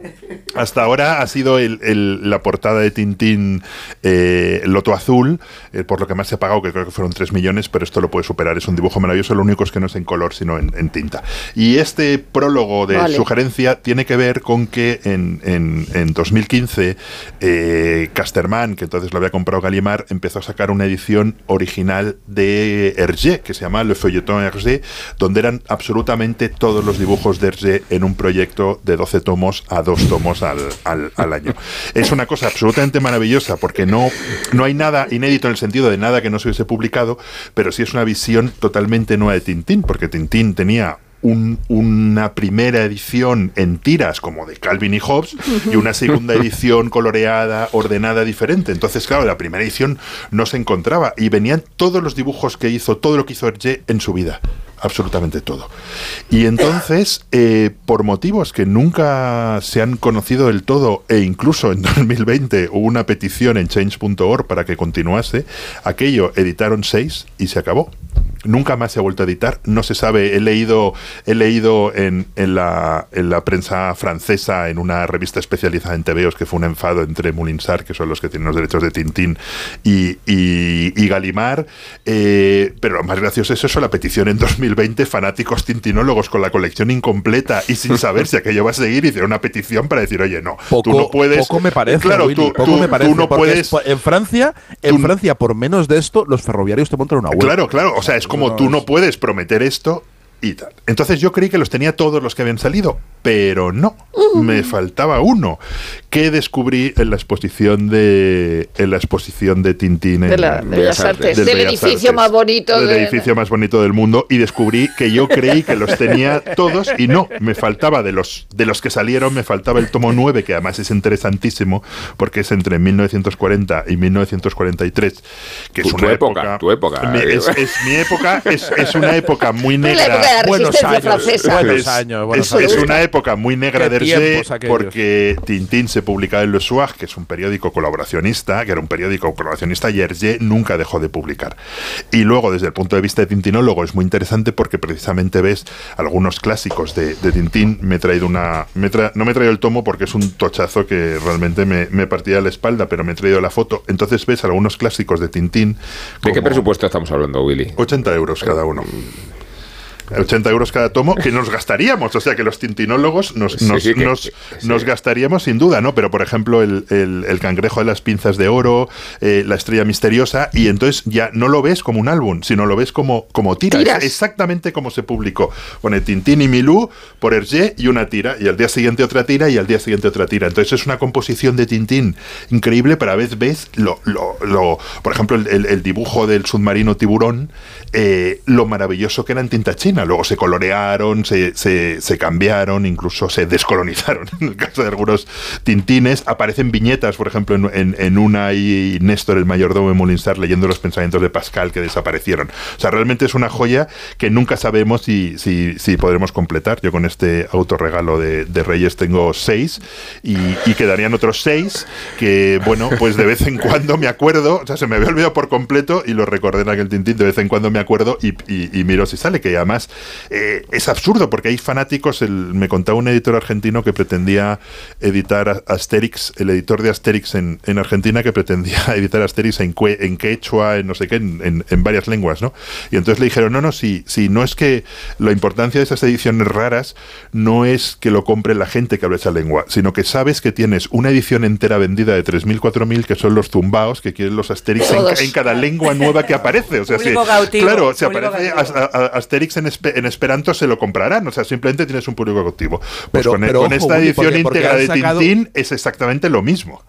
hasta ahora ha sido el- el- la portada de Tintín eh, Loto Azul, eh, por lo que más se ha pagado, que creo que fueron 3 millones, pero esto lo puede superar. Es un dibujo maravilloso, lo único es que no es en color, sino en, en tinta. Y este prólogo de Vale. sugerencia tiene que ver con que en, en- en 2015 eh, Casterman, que entonces lo había comprado Gallimard, empezó a sacar una edición original de Hergé, que se llama Le Feuilleton Hergé, donde eran absolutamente todos los dibujos de Hergé en un proyecto de 12 tomos a dos tomos al, al- al año. Es una cosa absolutamente maravillosa porque no, no hay nada inédito en el sentido de nada que no se hubiese publicado, pero sí es una visión totalmente nueva de Tintín, porque Tintín tenía un- una primera edición en tiras como de Calvin y Hobbes y una segunda edición coloreada, ordenada, diferente. Entonces, claro, la primera edición no se encontraba y venían todos los dibujos que hizo, todo lo que hizo Hergé en su vida. Absolutamente todo. Y entonces, eh, por motivos que nunca se han conocido del todo, e incluso en 2020 hubo una petición en change.org para que continuase, aquello editaron seis y se acabó. Nunca más se ha vuelto a editar, no se sabe. He leído, he leído en, en la, en la prensa francesa, en una revista especializada en TVOs, que fue un enfado entre Moulinsart, que son los que tienen los derechos de Tintín, y, y, y Gallimard. eh, pero lo más gracioso es eso, la petición en 2020, fanáticos tintinólogos con la colección incompleta y sin saber si aquello va a seguir, hicieron una petición para decir, oye, no, Poco, tú no puedes. poco me parece, Claro, Willy, tú, poco tú- me parece, tú no puedes. es- en Francia, en Francia por menos de esto los ferroviarios te montan una huelga. Claro, claro. O sea, es como tú no es- puedes prometer esto y tal. Entonces yo creí que los tenía todos los que habían salido, pero no. Me faltaba uno, que descubrí en la exposición de en la exposición de Tintín en De la- de Bellas Artes, del Bellas edificio más bonito del de- edificio más bonito del mundo y descubrí que yo creí que los tenía todos y no, me faltaba de los de los que salieron me faltaba el tomo 9 que además es interesantísimo porque es entre 1940 y 1943 que es Tu- una tu época, tu época. Mi- es, es mi época es, es una época muy la negra época de la Buenos resistencia años, francesa. buenos años, buenos es- años. es una época muy negra de Hergé porque Tintín se publicaba en Le Soir, que es un periódico colaboracionista, que era un periódico colaboracionista y Hergé nunca dejó de publicar. Y luego, desde el punto de vista de tintinólogo, es muy interesante porque precisamente ves algunos clásicos de, de Tintín. Me he traído una... me tra- no me he traído el tomo porque es un tochazo que realmente me, me partía la espalda, pero me he traído la foto. Entonces ves algunos clásicos de Tintín. ¿De qué presupuesto estamos hablando, Willy? 80 euros cada uno. 80 euros cada tomo que nos gastaríamos, o sea que los tintinólogos nos, Sí, nos, sí, que- nos- que- sí. nos gastaríamos sin duda, ¿no? Pero por ejemplo, el, el- el cangrejo de las pinzas de oro, eh, la estrella misteriosa, y entonces ya no lo ves como un álbum, sino lo ves como, como tira. Tiras. Es exactamente como se publicó. Pone Tintín y Milú por Hergé y una tira, y al día siguiente otra tira, y al día siguiente otra tira. Entonces es una composición de Tintín increíble, pero a veces ves lo, lo- lo- por ejemplo, el, el- el dibujo del submarino tiburón, eh, lo maravilloso que era en tinta china. Luego se colorearon, se, se- se cambiaron, incluso se descolonizaron. En el caso de algunos tintines, aparecen viñetas, por ejemplo, en, en- en una y Néstor, el mayordomo de Molinsar, leyendo los pensamientos de Pascal que desaparecieron. O sea, realmente es una joya que nunca sabemos si, si, si podremos completar. Yo con este autorregalo de, de Reyes tengo seis y, y quedarían otros seis que, bueno, pues de vez en cuando me acuerdo, o sea, se me había olvidado por completo y lo recordé en aquel tintín, de vez en cuando me acuerdo y, y- y miro si sale, que además eh, es absurdo porque hay fanáticos, el- me contaba un editor argentino que pretendía editar Asterix, el editor de Asterix en, en Argentina que pretendía editar Asterix en, cue- en quechua, en no sé qué, en, en- en varias lenguas, ¿no? Y entonces le dijeron, no, no, si, si no es que la importancia de esas ediciones raras no es que lo compre la gente que habla esa lengua, sino que sabes que tienes una edición entera vendida de 3.000, 4.000, que son los zumbaos que quieren los Asterix en, cada lengua nueva que aparece. O sea, cautivo, claro, si aparece cautivo. a- a- Asterix en, espe- en Esperanto se lo comprarán. O sea, simplemente tienes un público cautivo. Pues Pero- con, pero con ojo, esta edición porque- porque íntegra de sacado- Tintín es exactamente lo mismo.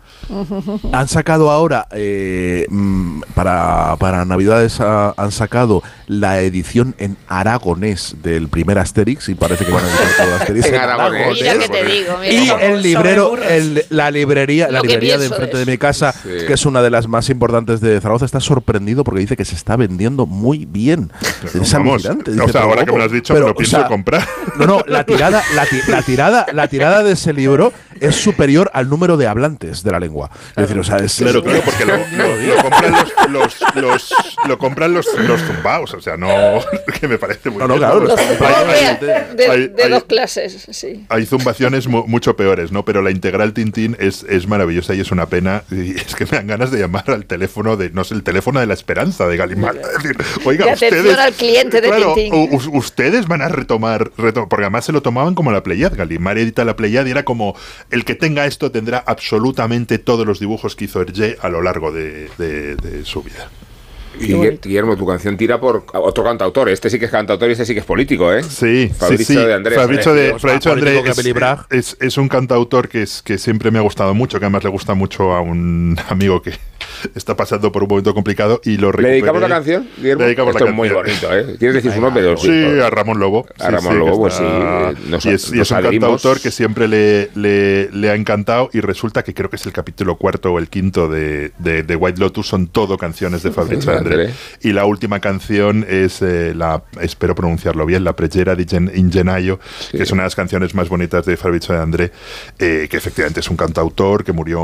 Han sacado ahora, eh, mm, para, para Navidades ha- han sacado la edición en aragonés del primer Asterix y parece que van a editar todo Asterix En en aragonés. aragonés. Mira que te digo, mira. Y el librero, el- la librería, la librería de enfrente de de mi casa, Sí. que es una de las más importantes de Zaragoza, está sorprendido porque dice que se está vendiendo muy bien. Es Vamos, alucinante. o Dice, sea, pero ahora que me lo has dicho, Pero, me lo o pienso sea, comprar. No, no, la tirada, la, ti- la tirada, la tirada de ese libro es superior al número de hablantes de la lengua. Es decir, o sea, es Claro, claro, porque lo, lo- lo compran los, los, los- lo compran los, los zumbaos, o sea, no que me parece muy No, no, bien, claro, los Hay- de, de- hay- de hay- dos clases, sí. hay zumbaciones mu- mucho peores, ¿no? Pero la integral Tintín es, es maravillosa y es una pena. Y es que me dan ganas de llamar al teléfono de, no sé, el teléfono de la esperanza de Galimar. Es decir, oiga, De atención ustedes. al cliente de claro, Tintín. ustedes van a retomar, reto- porque además se lo tomaban como la Pleiad. Galimar edita la Pleiad y era como el que tenga esto tendrá absolutamente todos los dibujos que hizo Hergé a lo largo de, su vida. Y Guillermo, tu canción tira por otro cantautor. Este sí que es cantautor y este sí que es político, ¿eh? Sí, Fabricio sí, sí. de Andrés. Fabricio de, Fabricio Andrés es, es- es un cantautor que, es, que siempre me ha gustado mucho, que además le gusta mucho a un amigo que está pasando por un momento complicado y lo ¿Le dedicamos la recuperé. canción, Guillermo? Le dedicamos Esto la es muy canción. bonito, ¿eh? ¿Quieres decir su nombre? Sí, a Ramón Lobo. A Ramón sí, Lobo, pues está- sí, nos- y es, y es un cantautor que siempre le, le, le ha encantado y resulta que creo que es el capítulo cuarto o el quinto de, de, de White Lotus, son todo canciones de Fabrizio de André. Y la última canción es eh, la, espero pronunciarlo bien, la Pregera di Gen- in Genaio, que es una de las canciones más bonitas de Fabrizio de André, eh, que efectivamente es un cantautor que murió,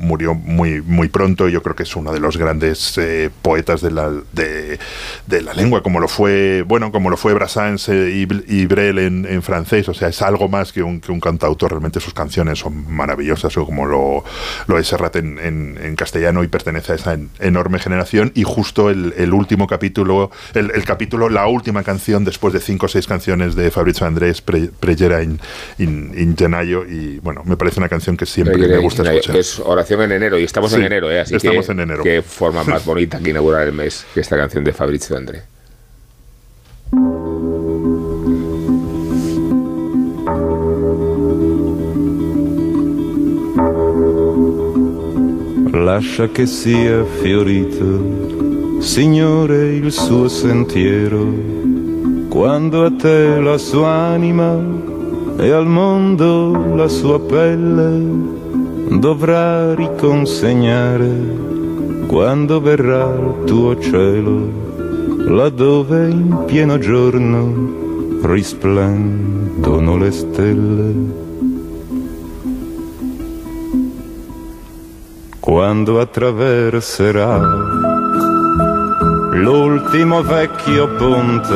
murió muy, muy pronto. y Yo creo que es uno de los grandes eh, poetas de la, de, de la lengua, como lo fue, bueno, como lo fue Brassens eh, y, y Brel en, en francés. O sea, es algo más que un, que un cantautor. Realmente sus canciones son maravillosas, o como lo, lo es Serrat en, en- en castellano y pertenece a esa en- enorme generación. Y justo el, el último capítulo, el, el capítulo, la última canción después de cinco o seis canciones de Fabrizio Andrés, Pre- Pregera in, in, in Genaio. Y bueno, me parece una canción que siempre me gusta escuchar. Es oración en enero y estamos en enero, ¿eh? Así estamos que, en enero. Qué forma más bonita que inaugurar el mes que esta canción de Fabrizio de André. lascia che sia fiorito, Signore, il suo sentiero, quando a te la sua anima e al mondo la sua pelle dovrà riconsegnare quando verrà il tuo cielo, laddove in pieno giorno risplendono le stelle. Quando attraverserà l'ultimo vecchio ponte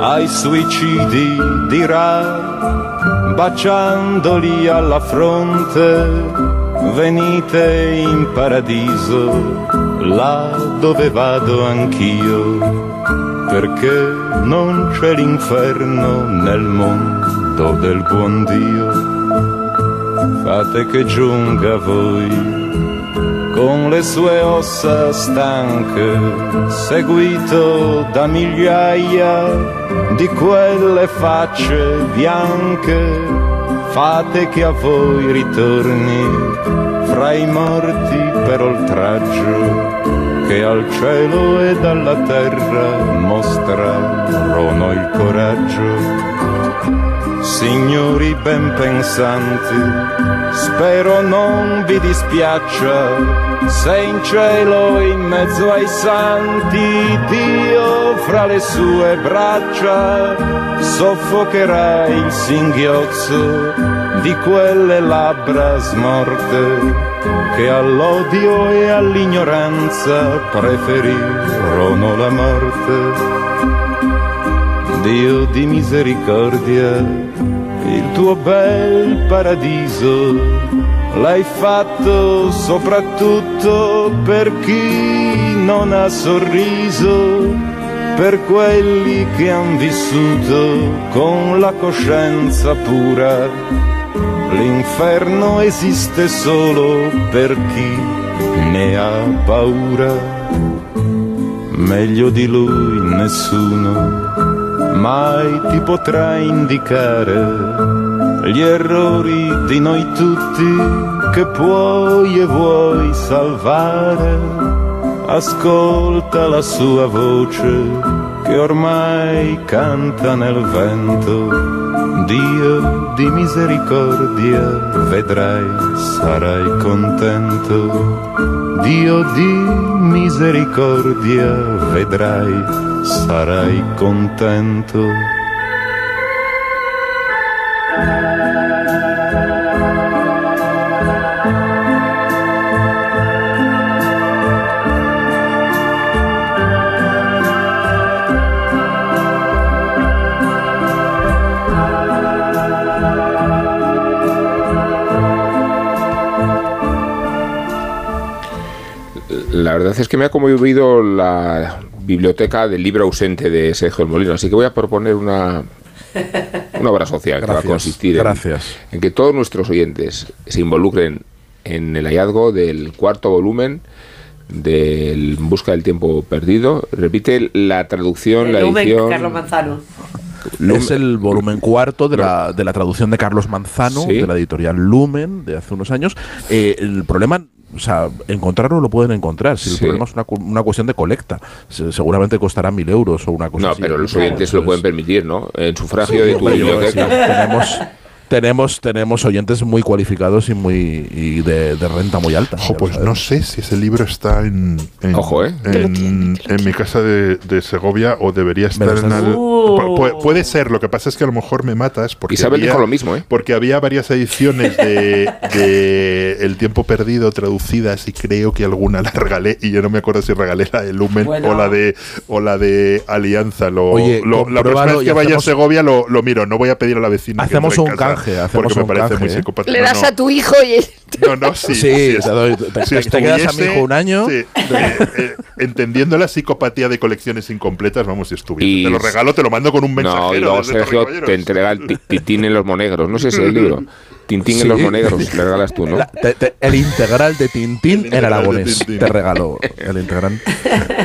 ai suicidi dirà, baciandoli alla fronte, venite in paradiso, là dove vado anch'io, perché non c'è l'inferno nel mondo del buon Dio. Fate che giunga voi con le sue ossa stanche, seguito da migliaia di quelle facce bianche. Fate che a voi ritorni fra i morti per oltraggio, che al cielo e alla terra mostrarono il coraggio. Signori ben pensanti, spero non vi dispiaccia se in cielo in mezzo ai santi Dio fra le sue braccia soffocherà il singhiozzo di quelle labbra smorte che all'odio e all'ignoranza preferirono la morte. Dio di misericordia, il tuo bel paradiso l'hai fatto soprattutto per chi non ha sorriso, per quelli che han vissuto con la coscienza pura. L'inferno esiste solo per chi ne ha paura. Meglio di lui nessuno mai ti potrà indicare gli errori di noi tutti che puoi e vuoi salvare. Ascolta la sua voce che ormai canta nel vento. Dio di misericordia, vedrai, sarai contento. Dio di misericordia, vedrai, sarai contento. La verdad es que me ha conmovido la biblioteca del libro ausente de Sergio El Molino, así que voy a proponer una, una obra social que va a consistir en, gracias. en que todos nuestros oyentes se involucren en el hallazgo del cuarto volumen del Busca del Tiempo Perdido. Repite la traducción, la Lumen, edición. Carlos Manzano. Es el volumen cuarto de la, de la traducción de Carlos Manzano, Sí. de la editorial Lumen, de hace unos años. Eh, el problema, o sea, encontrarlo lo pueden encontrar. Si el Sí. problema es una, una cuestión de colecta, Se- seguramente costará mil euros o una cosa No, así. pero los oyentes se lo pueden permitir, ¿no? En sufragio de tu biblioteca. sí, tenemos, tenemos, tenemos oyentes muy cualificados y muy y de, de renta muy alta. Ojo, pues no sé si ese libro está en, en, Ojo, ¿eh? en, en mi casa de, de Segovia o debería estar en al- Uh. pu- puede, ser, lo que pasa es que a lo mejor me matas porque Isabel había, dijo lo mismo, ¿eh? porque había varias ediciones de, de El tiempo perdido traducidas y creo que alguna la regalé y yo no me acuerdo si regalé la de Lumen Bueno. o la de o la de Alianza. Lo, Oye, lo- la próxima vez que vaya a Segovia lo, lo miro, no voy a pedir a la vecina. que Hacemos un casa, canje, hacemos porque me un parece canje, muy ¿eh? psicópata. Le das no. a tu hijo y... No, no, sí. Sí, sí, te doy- te- si te- te quedas a mi hijo un año. sí, eh, eh, entendiendo la psicopatía de colecciones incompletas, vamos, si estuviese. Y- te lo regalo, te lo mando con un mensajero. No, y luego desde Sergio te entrega el ti- titín en los monegros. No sé si es el libro. Tintín Sí. en los monegros, le regalas tú, ¿no? La- te- te- el integral de Tintín en integral de aragonés. Te regaló el integral.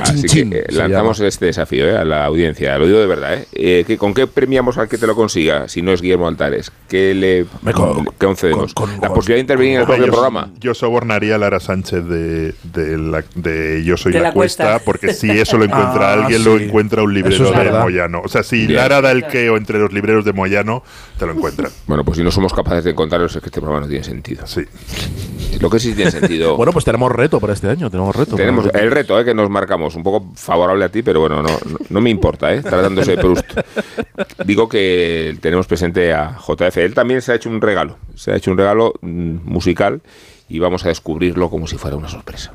Así Chin, que chin, eh, lanzamos este desafío eh, a la audiencia, lo digo de verdad. ¿eh? Eh, que- ¿Con qué premiamos al que te lo consiga si no es Guillermo Altares? ¿Qué le con- qué concedemos? con- con- la posibilidad de intervenir en el propio yo, programa. yo sobornaría a Lara Sánchez de, de, la- de Yo Soy De la, la Cuesta, Cuesta. porque si eso lo encuentra Ah, alguien, sí. lo encuentra un librero es de verdad. Moyano. O sea, si Bien. Lara da el queo entre los libreros de Moyano, te lo encuentran. Bueno, pues si no somos capaces de encontrarlos es que este programa no tiene sentido. Sí. Lo que sí tiene sentido. Bueno, pues tenemos reto para este año. Tenemos reto. Tenemos el reto eh, que nos marcamos, un poco favorable a ti, pero bueno, no, no, no me importa, ¿eh? tratándose de Proust. Digo que tenemos presente a JF. Él también se ha hecho un regalo, se ha hecho un regalo mm, musical y vamos a descubrirlo como si fuera una sorpresa.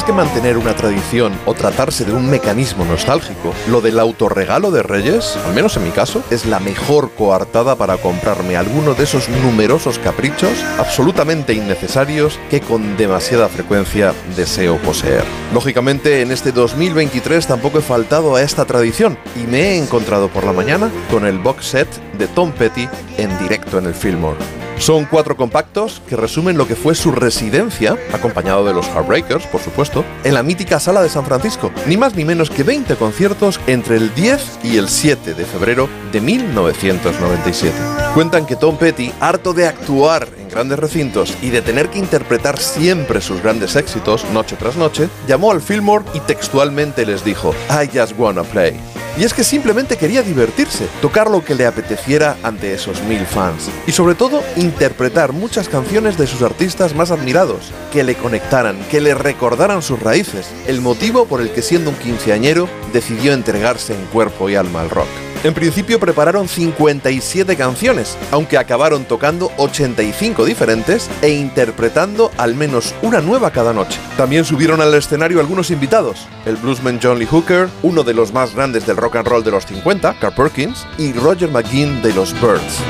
Más que mantener una tradición o tratarse de un mecanismo nostálgico, lo del autorregalo de Reyes, al menos en mi caso, es la mejor coartada para comprarme alguno de esos numerosos caprichos absolutamente innecesarios que con demasiada frecuencia deseo poseer. Lógicamente, en este 2023 tampoco he faltado a esta tradición y me he encontrado por la mañana con el box set de Tom Petty en directo en el Fillmore. Son cuatro compactos que resumen lo que fue su residencia, acompañado de los Heartbreakers, por supuesto, en la mítica sala de San Francisco. Ni más ni menos que 20 conciertos entre el 10 y el 7 de febrero de 1997. Cuentan que Tom Petty, harto de actuar en grandes recintos y de tener que interpretar siempre sus grandes éxitos noche tras noche, llamó al Fillmore y textualmente les dijo, I just wanna play. Y es que simplemente quería divertirse, tocar lo que le apeteciera ante esos mil fans. Y sobre todo, interpretar muchas canciones de sus artistas más admirados, que le conectaran, que le recordaran sus raíces, el motivo por el que siendo un quinceañero decidió entregarse en cuerpo y alma al rock. En principio prepararon 57 canciones, aunque acabaron tocando 85 diferentes e interpretando al menos una nueva cada noche. También subieron al escenario algunos invitados, el bluesman John Lee Hooker, uno de los más grandes del rock and roll de los 50, Carl Perkins, y Roger McGuinn de los Birds.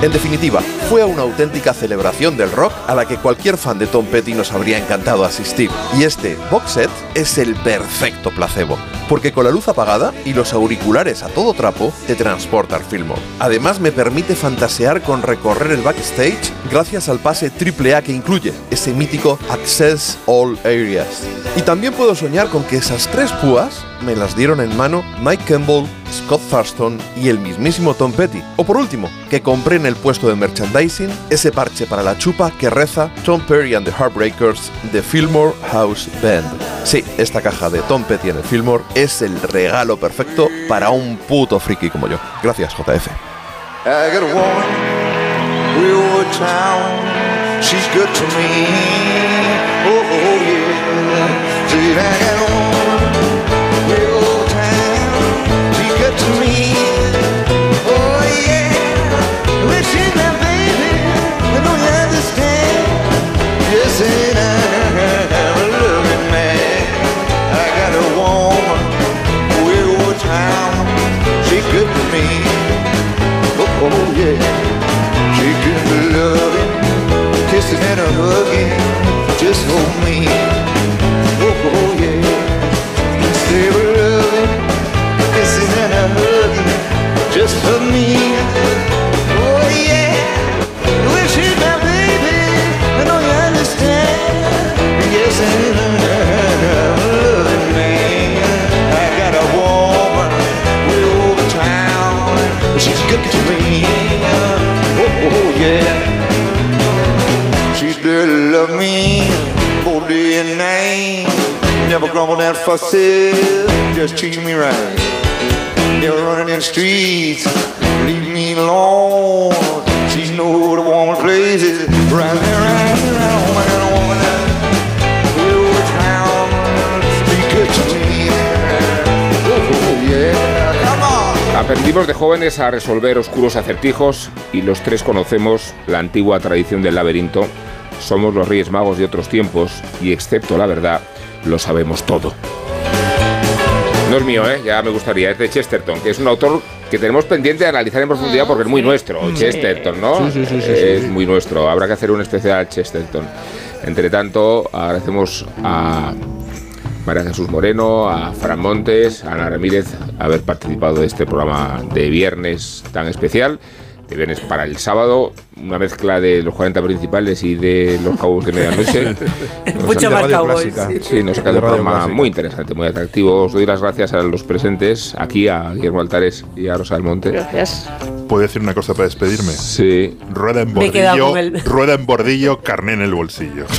En definitiva, fue una auténtica celebración del rock a la que cualquier fan de Tom Petty nos habría encantado asistir. Y este box set es el perfecto placebo, porque con la luz apagada y los auriculares a todo trapo te transporta al Fillmore. Además me permite fantasear con recorrer el backstage gracias al pase AAA que incluye ese mítico Access All Areas. Y también puedo soñar con que esas tres púas me las dieron en mano Mike Campbell, Scott Thurston y el mismísimo Tom Petty. O por último, que compré en el puesto de merchandising ese parche para la chupa que reza Tom Perry and the Heartbreakers de Fillmore House Band. Sí, esta caja de Tom Petty en el Fillmore es el regalo perfecto para un puto friki como yo. Gracias, JF. She's good to me. And a hugging, just hold me. Just treat me right. Aprendimos de jóvenes a resolver oscuros acertijos y los tres conocemos la antigua tradición del laberinto. Somos los Reyes Magos de otros tiempos y excepto la verdad, lo sabemos todo. No es mío, ¿eh? ya me gustaría, es de Chesterton, que es un autor que tenemos pendiente de analizar en profundidad porque es muy nuestro, Chesterton, ¿no? Sí, sí, sí, sí, es muy nuestro, habrá que hacer un especial Chesterton. Entre tanto, agradecemos a María Jesús Moreno, a Fran Montes, a Ana Ramírez haber participado de este programa de viernes tan especial. De viernes para el sábado, una mezcla de los 40 principales y de los cabos de medianoche. Mucho más cowboys. Clásica. sí. Sí, nos ha quedado De un programa Clásica. muy interesante, muy atractivo. Os doy las gracias a los presentes, aquí a Guillermo Altares y a Rosa del Monte. Gracias. ¿Puedo decir una cosa para despedirme? Sí. Rueda en bordillo, el- rueda en bordillo, carné en el bolsillo.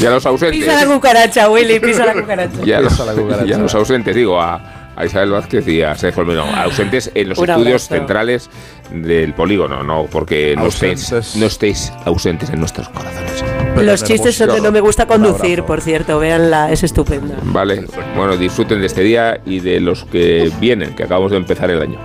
Y a los ausentes. Pisa la cucaracha, Willy, pisa la cucaracha. Y a los, Pisa la cucaracha. y a los ausentes, digo, a, a Isabel Vázquez y a Sergio Olmedo. Ausentes en los estudios centrales del polígono, no porque no estéis, Ausentes. no estéis ausentes en nuestros corazones. Los chistes son de no me gusta conducir, por cierto, véanla, es estupenda. Vale, bueno, disfruten de este día y de los que vienen, que acabamos de empezar el año.